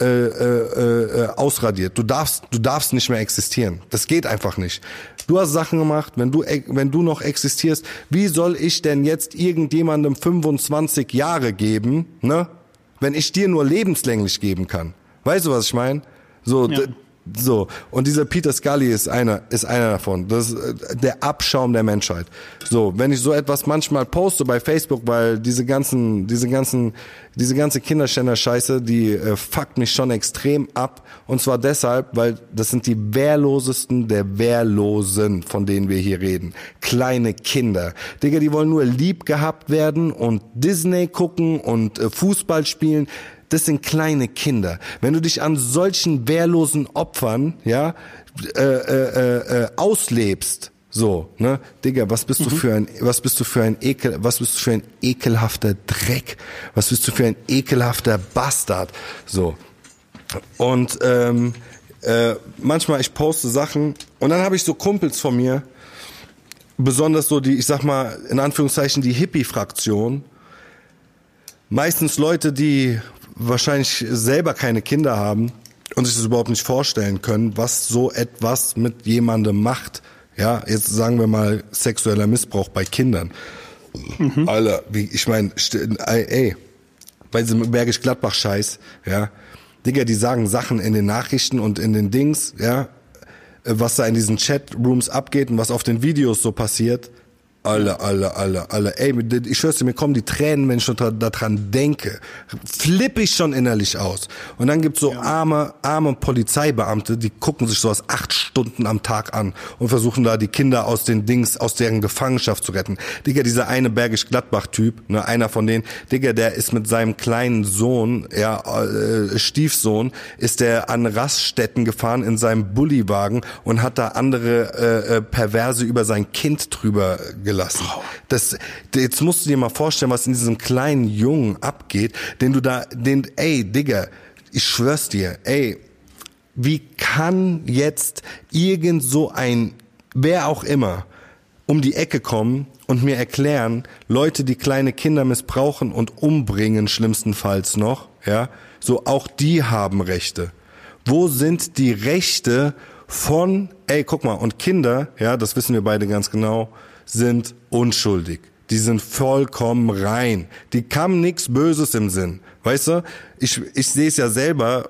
äh, äh, äh, ausradiert. Du darfst, du darfst nicht mehr existieren. Das geht einfach nicht. Du hast Sachen gemacht, wenn du, wenn du noch existierst, wie soll ich denn jetzt irgendjemandem 25 Jahre geben, ne? Wenn ich dir nur lebenslänglich geben kann. Weißt du, was ich meine? So, ja. So, und dieser Peter Scully ist einer, ist einer davon. Das ist äh, der Abschaum der Menschheit. So, wenn ich so etwas manchmal poste bei Facebook, weil diese ganzen, diese ganzen, diese ganze Kinderschänder-Scheiße, die äh, fuckt mich schon extrem ab. Und zwar deshalb, weil das sind die wehrlosesten der Wehrlosen, von denen wir hier reden. Kleine Kinder. Digga, die wollen nur lieb gehabt werden und Disney gucken und äh, Fußball spielen das sind kleine Kinder. Wenn du dich an solchen wehrlosen Opfern, ja, äh, äh, äh, auslebst, so, ne, Digga, was bist mhm. du für ein, was bist du für ein Ekel, was bist du für ein ekelhafter Dreck, was bist du für ein ekelhafter Bastard, so. Und ähm, äh, manchmal ich poste Sachen und dann habe ich so Kumpels von mir, besonders so die, ich sag mal in Anführungszeichen die Hippie-Fraktion, meistens Leute, die wahrscheinlich selber keine Kinder haben und sich das überhaupt nicht vorstellen können, was so etwas mit jemandem macht. Ja, jetzt sagen wir mal sexueller Missbrauch bei Kindern. Mhm. Alter, wie, ich meine, ey, bei diesem Bergisch Gladbach Scheiß, ja, Digga, die sagen Sachen in den Nachrichten und in den Dings, ja, was da in diesen Chatrooms abgeht und was auf den Videos so passiert. Alle, alle, alle, alle. Ey, ich schwör's dir, mir kommen die Tränen, wenn ich daran denke. Flippe ich schon innerlich aus. Und dann gibt's so ja. arme, arme Polizeibeamte, die gucken sich sowas acht Stunden am Tag an und versuchen da die Kinder aus den Dings, aus deren Gefangenschaft zu retten. Digga, dieser eine Bergisch Gladbach-Typ, ne, einer von denen, Digga, der ist mit seinem kleinen Sohn, ja, äh, Stiefsohn, ist der an Raststätten gefahren in seinem Bulliwagen und hat da andere äh, äh Perverse über sein Kind drüber gelassen. Das, jetzt musst du dir mal vorstellen, was in diesem kleinen Jungen abgeht, den du da, den, ey, Digga, ich schwör's dir, ey, wie kann jetzt irgend so ein, wer auch immer, um die Ecke kommen und mir erklären, Leute, die kleine Kinder missbrauchen und umbringen, schlimmstenfalls noch, ja, so auch die haben Rechte. Wo sind die Rechte von, ey, guck mal, und Kinder, ja, das wissen wir beide ganz genau, sind unschuldig. Die sind vollkommen rein. Die haben nichts Böses im Sinn. Weißt du? Ich, ich sehe es ja selber,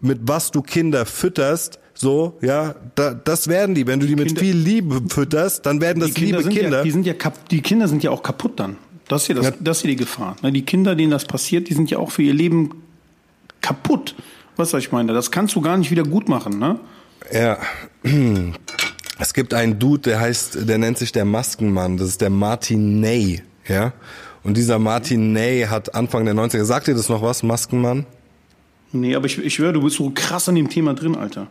mit was du Kinder fütterst, so, ja, da, das werden die. Wenn du die mit Kinder, viel Liebe fütterst, dann werden das Kinder liebe Kinder. Ja, die sind ja die Kinder sind ja auch kaputt dann. Das ist ja, das, ja. das ist ja die Gefahr. Ne, die Kinder, denen das passiert, die sind ja auch für ihr Leben kaputt. Was soll ich meine? Das kannst du gar nicht wieder gut machen, ne? Ja. Es gibt einen Dude, der heißt, der nennt sich der Maskenmann. Das ist der Martin Ney, ja. Und dieser Martin Ney hat Anfang der 90er, sagt dir das noch was, Maskenmann? Nee, aber ich, ich höre, du bist so krass an dem Thema drin, Alter.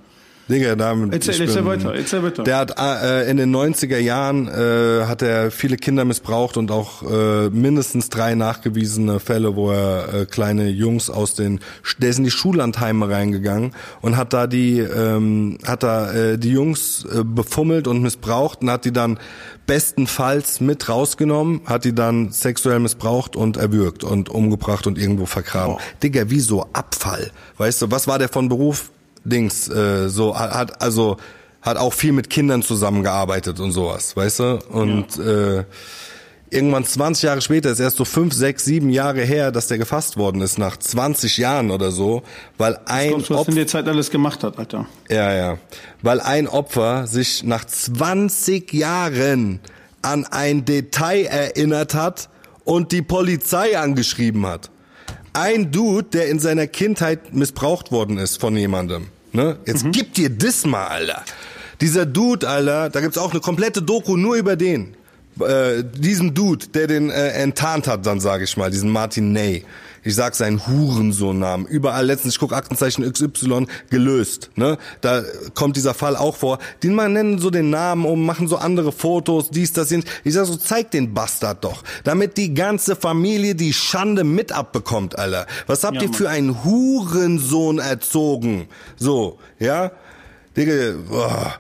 Digga, damit erzähl, erzähl weiter, erzähl weiter. Der hat äh, in den 90er Jahren äh, hat er viele Kinder missbraucht und auch äh, mindestens drei nachgewiesene Fälle, wo er äh, kleine Jungs aus den der ist in die Schullandheime reingegangen und hat da die ähm, hat da äh, die Jungs äh, befummelt und missbraucht und hat die dann bestenfalls mit rausgenommen, hat die dann sexuell missbraucht und erwürgt und umgebracht und irgendwo vergraben. Oh. Digga, wie so Abfall. Weißt du, was war der von Beruf? Dings, äh, so hat also hat auch viel mit Kindern zusammengearbeitet und sowas, weißt du? Und ja. äh, irgendwann 20 Jahre später, ist erst so fünf, sechs, sieben Jahre her, dass der gefasst worden ist, nach 20 Jahren oder so, weil ein glaubst, was in der Zeit alles gemacht hat, Alter. Ja, ja. Weil ein Opfer sich nach 20 Jahren an ein Detail erinnert hat und die Polizei angeschrieben hat. Ein Dude, der in seiner Kindheit missbraucht worden ist von jemandem. Ne? Jetzt mhm. gib dir das mal, Alter. Dieser Dude, Alter, da gibt's auch eine komplette Doku nur über den. Äh, diesen Dude, der den äh, enttarnt hat, dann sage ich mal, diesen Martin Ney ich sag seinen Hurensohn-Namen. Überall letztens, ich guck Aktenzeichen XY, gelöst. Ne? Da kommt dieser Fall auch vor. Die man nennen so den Namen um, machen so andere Fotos, dies, das, jenes. Ich sag so, zeig den Bastard doch. Damit die ganze Familie die Schande mit abbekommt, Alter. Was habt ja, ihr für einen Hurensohn erzogen? So, ja? Digga, boah.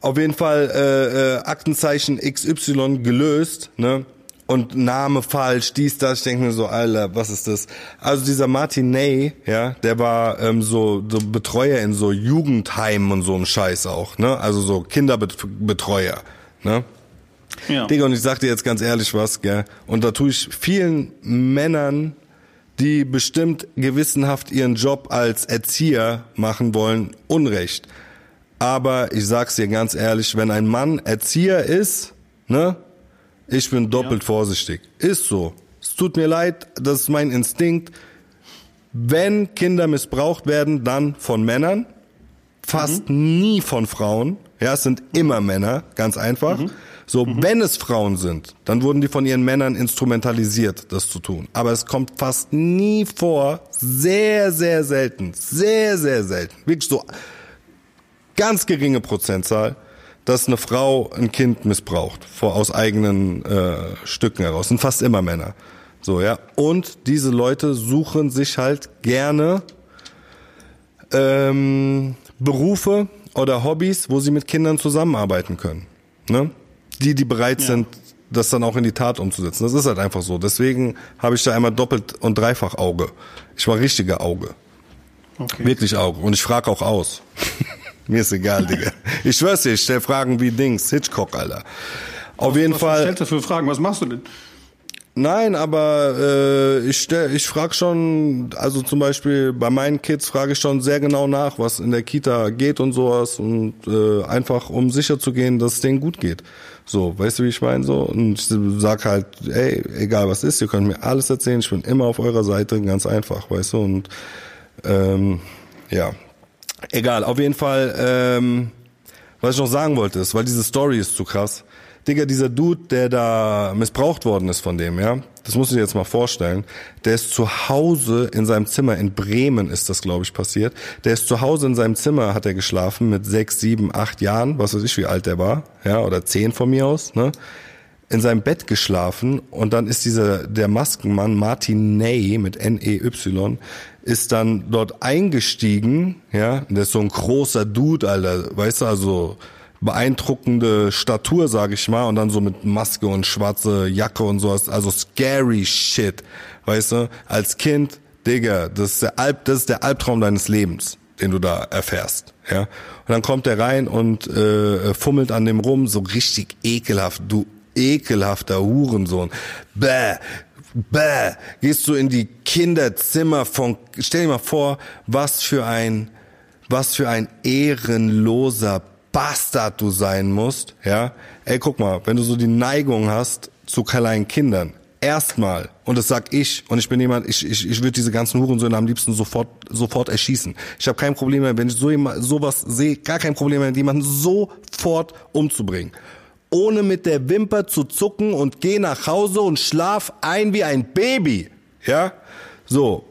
Auf jeden Fall äh, äh, Aktenzeichen XY gelöst, ne? Und Name falsch, dies, das. Ich denke mir so, Alter, was ist das? Also dieser Martin Ney, ja, der war ähm, so, so Betreuer in so Jugendheimen und so ein Scheiß auch, ne? Also so Kinderbetreuer, ne? Ja. Digga, und ich sag dir jetzt ganz ehrlich was, gell? Und da tue ich vielen Männern, die bestimmt gewissenhaft ihren Job als Erzieher machen wollen, Unrecht. Aber ich sag's dir ganz ehrlich, wenn ein Mann Erzieher ist, ne? Ich bin doppelt ja. vorsichtig. Ist so. Es tut mir leid, das ist mein Instinkt. Wenn Kinder missbraucht werden, dann von Männern, fast mhm. nie von Frauen. Ja, es sind immer Männer, ganz einfach. Mhm. So, mhm. wenn es Frauen sind, dann wurden die von ihren Männern instrumentalisiert, das zu tun. Aber es kommt fast nie vor, sehr, sehr selten, sehr, sehr selten. Wirklich so ganz geringe Prozentzahl, dass eine Frau ein Kind missbraucht, vor, aus eigenen äh, Stücken heraus. sind fast immer Männer. So, ja. Und diese Leute suchen sich halt gerne ähm, Berufe oder Hobbys, wo sie mit Kindern zusammenarbeiten können. Ne? Die, die bereit ja. sind, das dann auch in die Tat umzusetzen. Das ist halt einfach so. Deswegen habe ich da einmal doppelt und dreifach Auge. Ich war richtige Auge. Okay. Wirklich Auge. Und ich frage auch aus. Mir ist egal, Digga. Ich schwör's dir, ich stell Fragen wie Dings, Hitchcock, Alter. Auf was, jeden was Fall. Was stellst du für Fragen? Was machst du denn? Nein, aber äh, ich stell, ich frage schon, also zum Beispiel bei meinen Kids frage ich schon sehr genau nach, was in der Kita geht und sowas und äh, einfach um sicher zu gehen, dass es denen gut geht. So, weißt du, wie ich meine so? Und ich sag halt, ey, egal was ist, ihr könnt mir alles erzählen, ich bin immer auf eurer Seite, ganz einfach, weißt du? Und ähm, ja, egal. Auf jeden Fall, ähm, was ich noch sagen wollte, ist, weil diese Story ist zu krass. Digga, dieser Dude, der da missbraucht worden ist von dem, ja, das musst du dir jetzt mal vorstellen. Der ist zu Hause in seinem Zimmer, in Bremen ist das, glaube ich, passiert. Der ist zu Hause in seinem Zimmer, hat er geschlafen, mit sechs, sieben, acht Jahren, was weiß ich, wie alt der war, ja, oder zehn von mir aus, ne? In seinem Bett geschlafen und dann ist dieser, der Maskenmann, Martin Ney, mit N-E-Y, ist dann dort eingestiegen, ja, der ist so ein großer Dude, Alter, weißt du, also, beeindruckende Statur, sag ich mal, und dann so mit Maske und schwarze Jacke und sowas, also scary shit, weißt du? Als Kind, Digga, das ist der Alb, das ist der Albtraum deines Lebens, den du da erfährst, ja? Und dann kommt er rein und äh, fummelt an dem rum, so richtig ekelhaft, du ekelhafter Hurensohn. Bäh, bäh, gehst du in die Kinderzimmer von, stell dir mal vor, was für ein, was für ein ehrenloser Bastard du sein musst, ja. Ey, guck mal, wenn du so die Neigung hast zu kleinen Kindern, erstmal, und das sag ich, und ich bin jemand, ich, ich, ich würde diese ganzen Hurensöhne am liebsten sofort, sofort erschießen. Ich habe kein Problem mehr, wenn ich so sowas sehe, gar kein Problem mehr, jemanden sofort umzubringen. Ohne mit der Wimper zu zucken und geh nach Hause und schlaf ein wie ein Baby. Ja? So.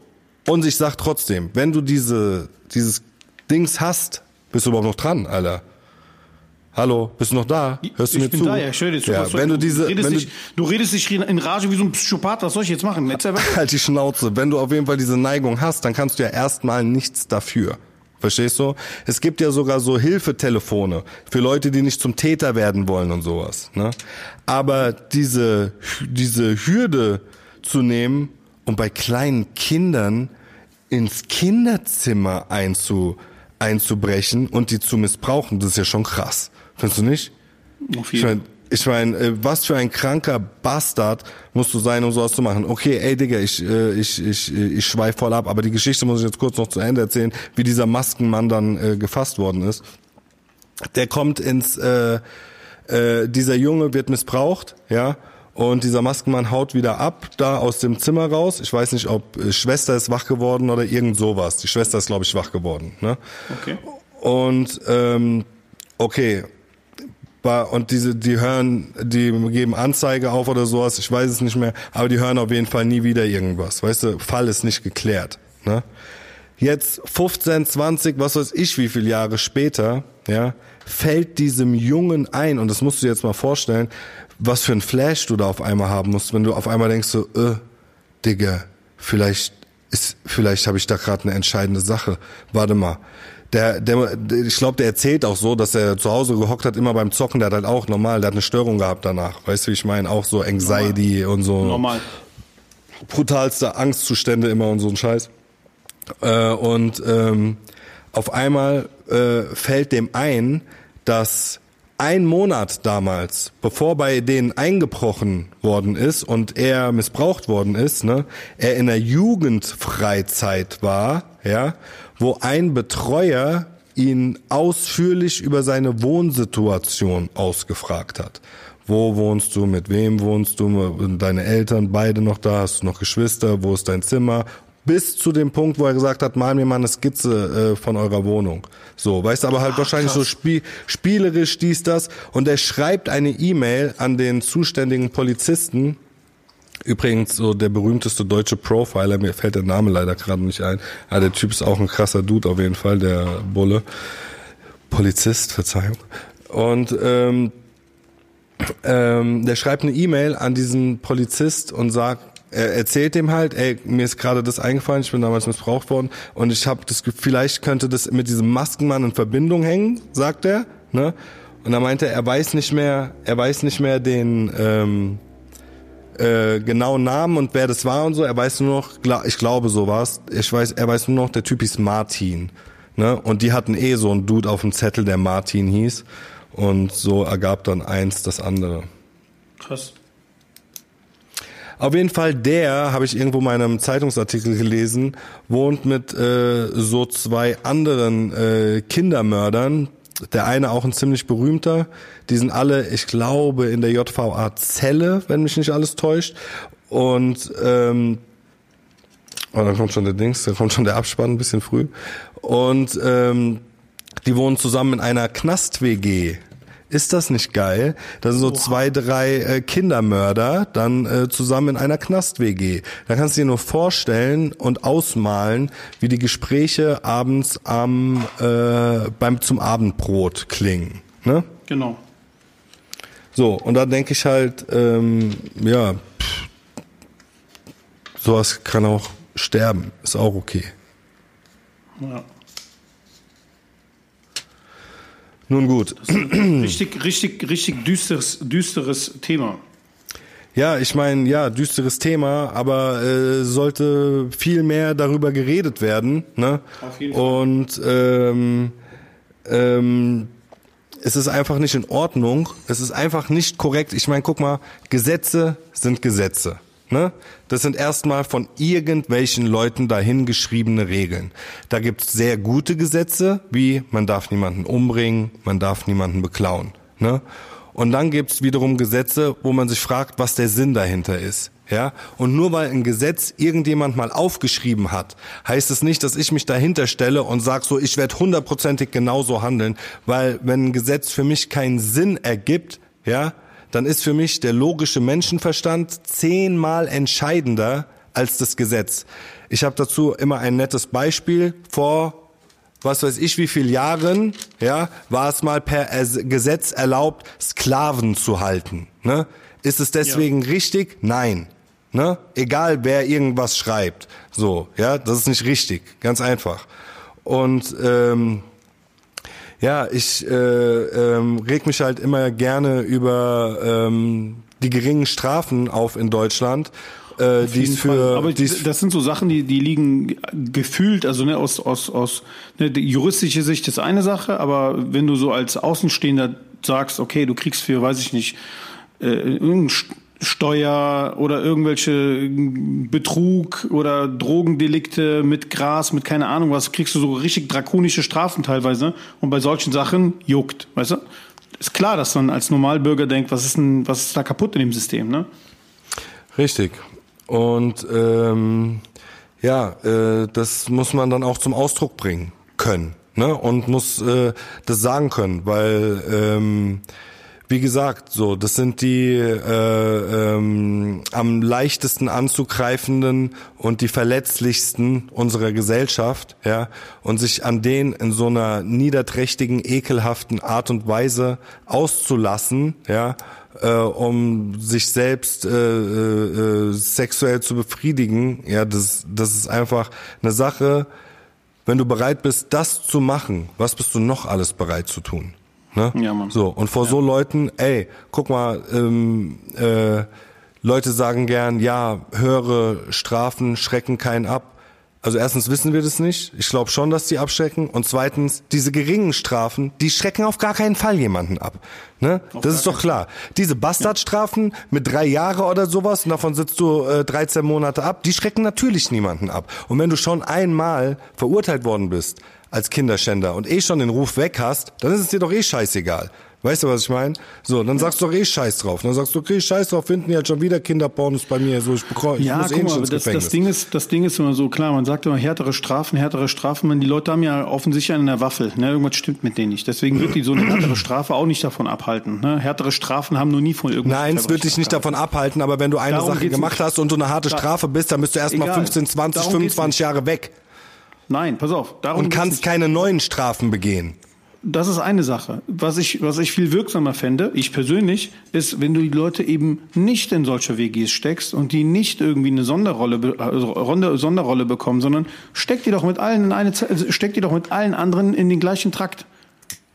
Und ich sag trotzdem, wenn du diese, dieses Dings hast, bist du überhaupt noch dran, Alter. Hallo, bist du noch da? Hörst du ich mir bin zu? Da, ja, ich höre dir zu. Ja, wenn du diese, du redest, wenn dich, du, du redest dich in Rage wie so ein Psychopath. Was soll ich jetzt machen? halt die Schnauze. Wenn du auf jeden Fall diese Neigung hast, dann kannst du ja erstmal nichts dafür. Verstehst du? Es gibt ja sogar so Hilfetelefone für Leute, die nicht zum Täter werden wollen und sowas. Ne? Aber diese diese Hürde zu nehmen und bei kleinen Kindern ins Kinderzimmer einzu, einzubrechen und die zu missbrauchen, das ist ja schon krass. Findest du nicht? Auf jeden. Ich meine, äh, was für ein kranker Bastard musst du sein, um sowas zu machen. Okay, ey Digga, ich, äh, ich, ich, ich schweif voll ab, aber die Geschichte muss ich jetzt kurz noch zu Ende erzählen, wie dieser Maskenmann dann äh, gefasst worden ist. Der kommt ins, äh, äh, dieser Junge wird missbraucht, ja, und dieser Maskenmann haut wieder ab, da aus dem Zimmer raus. Ich weiß nicht, ob äh, Schwester ist wach geworden oder irgend sowas. Die Schwester ist, glaube ich, wach geworden. Ne? Okay. Und ähm, okay, und diese, die hören, die geben Anzeige auf oder sowas, ich weiß es nicht mehr, aber die hören auf jeden Fall nie wieder irgendwas. Weißt du, Fall ist nicht geklärt. Ne? Jetzt 15, 20, was weiß ich, wie viele Jahre später, ja, fällt diesem Jungen ein, und das musst du dir jetzt mal vorstellen, was für ein Flash du da auf einmal haben musst, wenn du auf einmal denkst so, äh, Digga, vielleicht ist, vielleicht habe ich da gerade eine entscheidende Sache. Warte mal, der, der, ich glaube, der erzählt auch so, dass er zu Hause gehockt hat, immer beim Zocken, der hat halt auch normal, der hat eine Störung gehabt danach. Weißt du, wie ich meine? Auch so Anxiety normal. und so. Normal. Brutalste Angstzustände immer und so ein Scheiß. Äh, und ähm, auf einmal äh, fällt dem ein, dass ein Monat damals, bevor bei denen eingebrochen worden ist und er missbraucht worden ist, ne, er in der Jugendfreizeit war, ja, wo ein Betreuer ihn ausführlich über seine Wohnsituation ausgefragt hat. Wo wohnst du, mit wem wohnst du, deine Eltern beide noch da, hast du noch Geschwister, wo ist dein Zimmer? Bis zu dem Punkt, wo er gesagt hat, mal mir mal eine Skizze äh, von eurer Wohnung. So, weißt du, aber halt Ach, wahrscheinlich krass. so spiel spielerisch dies, das. Und er schreibt eine E-Mail an den zuständigen Polizisten, Übrigens so der berühmteste deutsche Profiler, mir fällt der Name leider gerade nicht ein. Aber der Typ ist auch ein krasser Dude auf jeden Fall, der Bulle. Polizist, Verzeihung. Und ähm, ähm, der schreibt eine E-Mail an diesen Polizist und sagt, er erzählt dem halt, ey, mir ist gerade das eingefallen, ich bin damals missbraucht worden und ich habe das Gefühl, vielleicht könnte das mit diesem Maskenmann in Verbindung hängen, sagt er, ne? Und er meinte, er weiß nicht mehr, er weiß nicht mehr den ähm, äh, genauen Namen und wer das war und so. Er weiß nur noch, ich glaube so war's. Ich weiß, er weiß nur noch, der Typ hieß Martin. Ne? Und die hatten eh so einen Dude auf dem Zettel, der Martin hieß. Und so ergab dann eins das andere. Krass. Auf jeden Fall, der, habe ich irgendwo in meinem Zeitungsartikel gelesen, wohnt mit äh, so zwei anderen äh, Kindermördern. Der eine auch ein ziemlich berühmter. Die sind alle, ich glaube, in der JVA Zelle, wenn mich nicht alles täuscht. Und ähm, oh, dann kommt schon der Dings, dann kommt schon der Abspann ein bisschen früh. Und ähm, die wohnen zusammen in einer Knast-WG. Ist das nicht geil? Da sind so zwei, drei äh, Kindermörder dann äh, zusammen in einer Knast-WG. Da kannst du dir nur vorstellen und ausmalen, wie die Gespräche abends am äh, beim zum Abendbrot klingen. Ne? Genau. So, und da denke ich halt, ähm, ja, pff, sowas kann auch sterben, ist auch okay. Ja. Nun gut. richtig, richtig, richtig düsteres, düsteres Thema. Ja, ich meine, ja, düsteres Thema, aber äh, sollte viel mehr darüber geredet werden. Ne? Auf jeden Fall. Und ähm, ähm, es ist einfach nicht in Ordnung. Es ist einfach nicht korrekt. Ich meine, guck mal, Gesetze sind Gesetze. Ne? Das sind erstmal von irgendwelchen Leuten dahingeschriebene Regeln. Da gibt's sehr gute Gesetze, wie man darf niemanden umbringen, man darf niemanden beklauen. Ne? Und dann gibt's wiederum Gesetze, wo man sich fragt, was der Sinn dahinter ist. Ja, und nur weil ein Gesetz irgendjemand mal aufgeschrieben hat, heißt es nicht, dass ich mich dahinter stelle und sag so, ich werde hundertprozentig genauso handeln, weil wenn ein Gesetz für mich keinen Sinn ergibt, ja, dann ist für mich der logische Menschenverstand zehnmal entscheidender als das Gesetz. Ich habe dazu immer ein nettes Beispiel. Vor was weiß ich wie viel Jahren, ja, war es mal per Gesetz erlaubt, Sklaven zu halten. Ne? Ist es deswegen ja. richtig? Nein. Ne? Egal wer irgendwas schreibt. So, ja, das ist nicht richtig. Ganz einfach. Und ähm, ja, ich äh, ähm, reg mich halt immer gerne über ähm, die geringen Strafen auf in Deutschland. Äh, die für, aber die's das sind so Sachen, die die liegen gefühlt, also ne, aus aus aus ne, die juristische Sicht ist eine Sache, aber wenn du so als Außenstehender sagst, okay, du kriegst für, weiß ich nicht, äh, irgendein Steuer oder irgendwelche Betrug oder Drogendelikte mit Gras, mit keine Ahnung was, kriegst du so richtig drakonische Strafen teilweise. Und bei solchen Sachen juckt, weißt du? Ist klar, dass man als Normalbürger denkt, was ist denn, was ist da kaputt in dem System, ne? Richtig. Und ähm, ja, äh, das muss man dann auch zum Ausdruck bringen können, ne? Und muss äh, das sagen können, weil ähm, wie gesagt, so, das sind die äh, ähm, am leichtesten anzugreifenden und die verletzlichsten unserer Gesellschaft, ja, und sich an denen in so einer niederträchtigen, ekelhaften Art und Weise auszulassen, ja, äh, um sich selbst äh, äh, sexuell zu befriedigen, ja, das, das ist einfach eine Sache. Wenn du bereit bist, das zu machen, was bist du noch alles bereit zu tun? Ne? Ja, Mann. So, und vor ja. so Leuten, ey, guck mal, ähm, äh, Leute sagen gern, ja, höhere Strafen schrecken keinen ab. Also erstens wissen wir das nicht. Ich glaube schon, dass die abschrecken. Und zweitens, diese geringen Strafen, die schrecken auf gar keinen Fall jemanden ab. Ne? Das ist doch klar. Diese Bastardstrafen ja. mit drei Jahre oder sowas, und davon sitzt du äh, 13 Monate ab, die schrecken natürlich niemanden ab. Und wenn du schon einmal verurteilt worden bist, als Kinderschänder und eh schon den Ruf weg hast, dann ist es dir doch eh scheißegal. Weißt du, was ich meine? So, dann sagst du doch eh Scheiß drauf. Dann sagst du, okay, Scheiß drauf, finden die halt schon wieder Kinderpornos bei mir. So, ich bekomme, ich ja, muss guck eh mal, das, das Ding ist, das Ding ist immer so klar. Man sagt immer härtere Strafen, härtere Strafen. Man, die Leute haben ja offensichtlich eine Waffel. Ne? Irgendwas stimmt mit denen nicht. Deswegen wird die so eine härtere Strafe auch nicht davon abhalten. Ne? Härtere Strafen haben nur nie von irgendwas. Nein, es wird dich nicht davon abhalten. Aber wenn du eine Darum Sache gemacht hast und du eine harte Strafe bist, dann bist du erstmal 15, 20, Darum 25 Jahre weg. Nein, pass auf. Darum und kannst keine neuen Strafen begehen. Das ist eine Sache. Was ich, was ich viel wirksamer fände, ich persönlich, ist, wenn du die Leute eben nicht in solche WGs steckst und die nicht irgendwie eine Sonderrolle, also Sonderrolle bekommen, sondern steck die doch mit allen in eine, steck die doch mit allen anderen in den gleichen Trakt.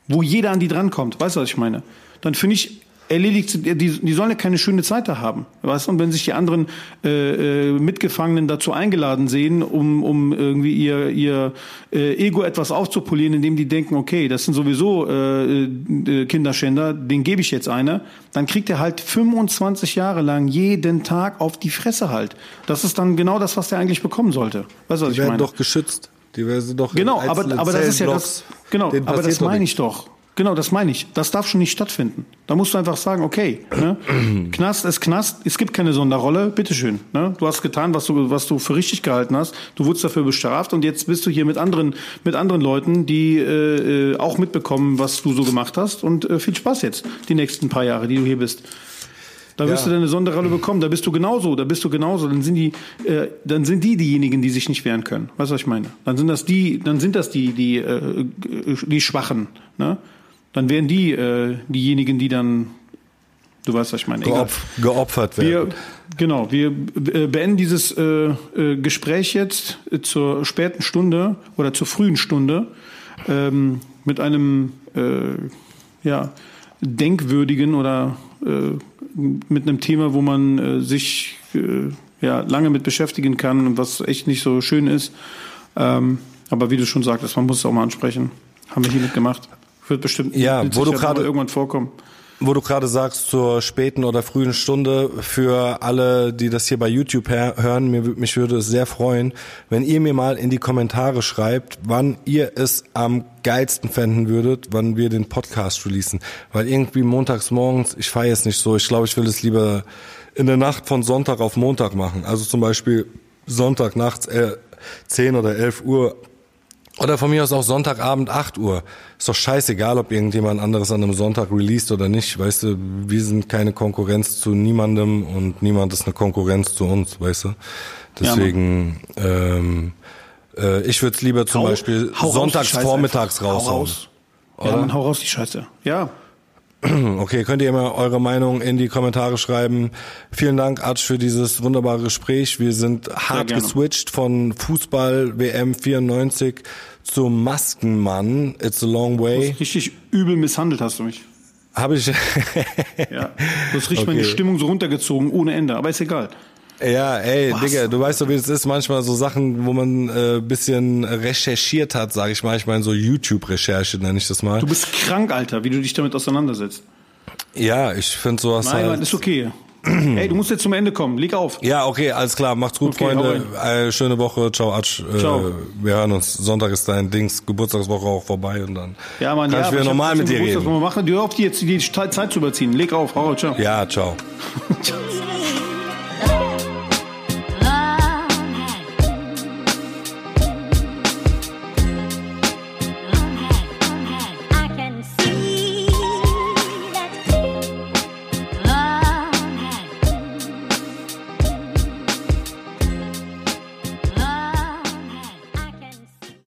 wo jeder an die drankommt. Weißt du, was ich meine? Dann finde ich, erledigt, die, die sollen ja keine schöne Zeit da haben. Weißt du? Und wenn sich die anderen äh, äh, Mitgefangenen dazu eingeladen sehen, um, um irgendwie ihr, ihr äh, Ego etwas aufzupolieren, indem die denken, okay, das sind sowieso äh, äh, Kinderschänder, den gebe ich jetzt eine, dann kriegt er halt 25 Jahre lang jeden Tag auf die Fresse halt. Das ist dann genau das, was der eigentlich bekommen sollte. Weißt du, was Die ich werden meine? doch geschützt. Die werden doch Genau, aber, aber das ist ja das, genau, aber das meine ich doch. Genau, das meine ich. Das darf schon nicht stattfinden. Da musst du einfach sagen, okay, ne? Knast ist Knast, es gibt keine Sonderrolle, bitteschön. Ne? Du hast getan, was du, was du für richtig gehalten hast. Du wurdest dafür bestraft und jetzt bist du hier mit anderen, mit anderen Leuten, die äh, äh, auch mitbekommen, was du so gemacht hast. Und äh, viel Spaß jetzt, die nächsten paar Jahre, die du hier bist. Da wirst Ja. du deine Sonderrolle bekommen. Da bist du genauso. Da bist du genauso. Dann sind die, äh, dann sind die diejenigen, die sich nicht wehren können. Weißt du, was ich meine? Dann sind das die, dann sind das die, die, äh, die Schwachen. Ne? Dann wären die äh, diejenigen, die dann, du weißt, was ich meine. Egal. Geopf geopfert Wir, werden. genau, wir äh, beenden dieses äh, äh, Gespräch jetzt äh, zur späten Stunde oder zur frühen Stunde ähm, mit einem äh, ja, denkwürdigen oder äh, mit einem Thema, wo man äh, sich äh, ja, lange mit beschäftigen kann und was echt nicht so schön ist. Ähm, aber wie du schon sagtest, man muss es auch mal ansprechen. Haben wir hiermit gemacht. Wird bestimmt Ja, wo du mal irgendwann vorkommen. Wo du gerade sagst, zur späten oder frühen Stunde, für alle, die das hier bei YouTube hören, mir, mich würde es sehr freuen, wenn ihr mir mal in die Kommentare schreibt, wann ihr es am geilsten fänden würdet, wann wir den Podcast releasen. Weil irgendwie montags morgens, ich feiere es nicht so, ich glaube, ich will es lieber in der Nacht von Sonntag auf Montag machen. Also zum Beispiel Sonntag nachts äh, 10 oder 11 Uhr oder von mir aus auch Sonntagabend 8 Uhr. Ist doch scheißegal, ob irgendjemand anderes an einem Sonntag released oder nicht. Weißt du, wir sind keine Konkurrenz zu niemandem und niemand ist eine Konkurrenz zu uns, weißt du. Deswegen, ähm, äh, ich würde es lieber zum Hau- Beispiel hau raus sonntags Scheiße vormittags raushauen. raus. Ja, man, hau raus die Scheiße. Ja, Okay, könnt ihr mal eure Meinung in die Kommentare schreiben. Vielen Dank, Arch, für dieses wunderbare Gespräch. Wir sind hart geswitcht von Fußball WM 94 zum Maskenmann. It's a long way. richtig übel misshandelt hast du mich. Habe ich. Ja. Du hast richtig meine Okay. Stimmung so runtergezogen, ohne Ende. Aber ist egal. Ja, ey, Was? Digga, du weißt doch, wie es ist. Manchmal so Sachen, wo man äh, bisschen recherchiert hat, sage ich mal. Ich meine so YouTube-Recherche nenne ich das mal. Du bist krank, Alter, wie du dich damit auseinandersetzt. ja, ich finde sowas Nein, halt. Mann, ist okay. Ey, du musst jetzt zum Ende kommen. Leg auf. Ja, okay, alles klar. Macht's gut, Okay, Freunde. Äh, schöne Woche. Ciao, Atsch. Äh, Ciao. wir hören uns. Sonntag ist dein Dings, Geburtstagswoche auch vorbei und dann Ja, Mann, kann ja. ich wieder normal mit dir reden. Was wir machen. Du hör auf, die jetzt die Zeit zu überziehen. Leg auf. Hau, ciao. Ja, ciao. Ciao.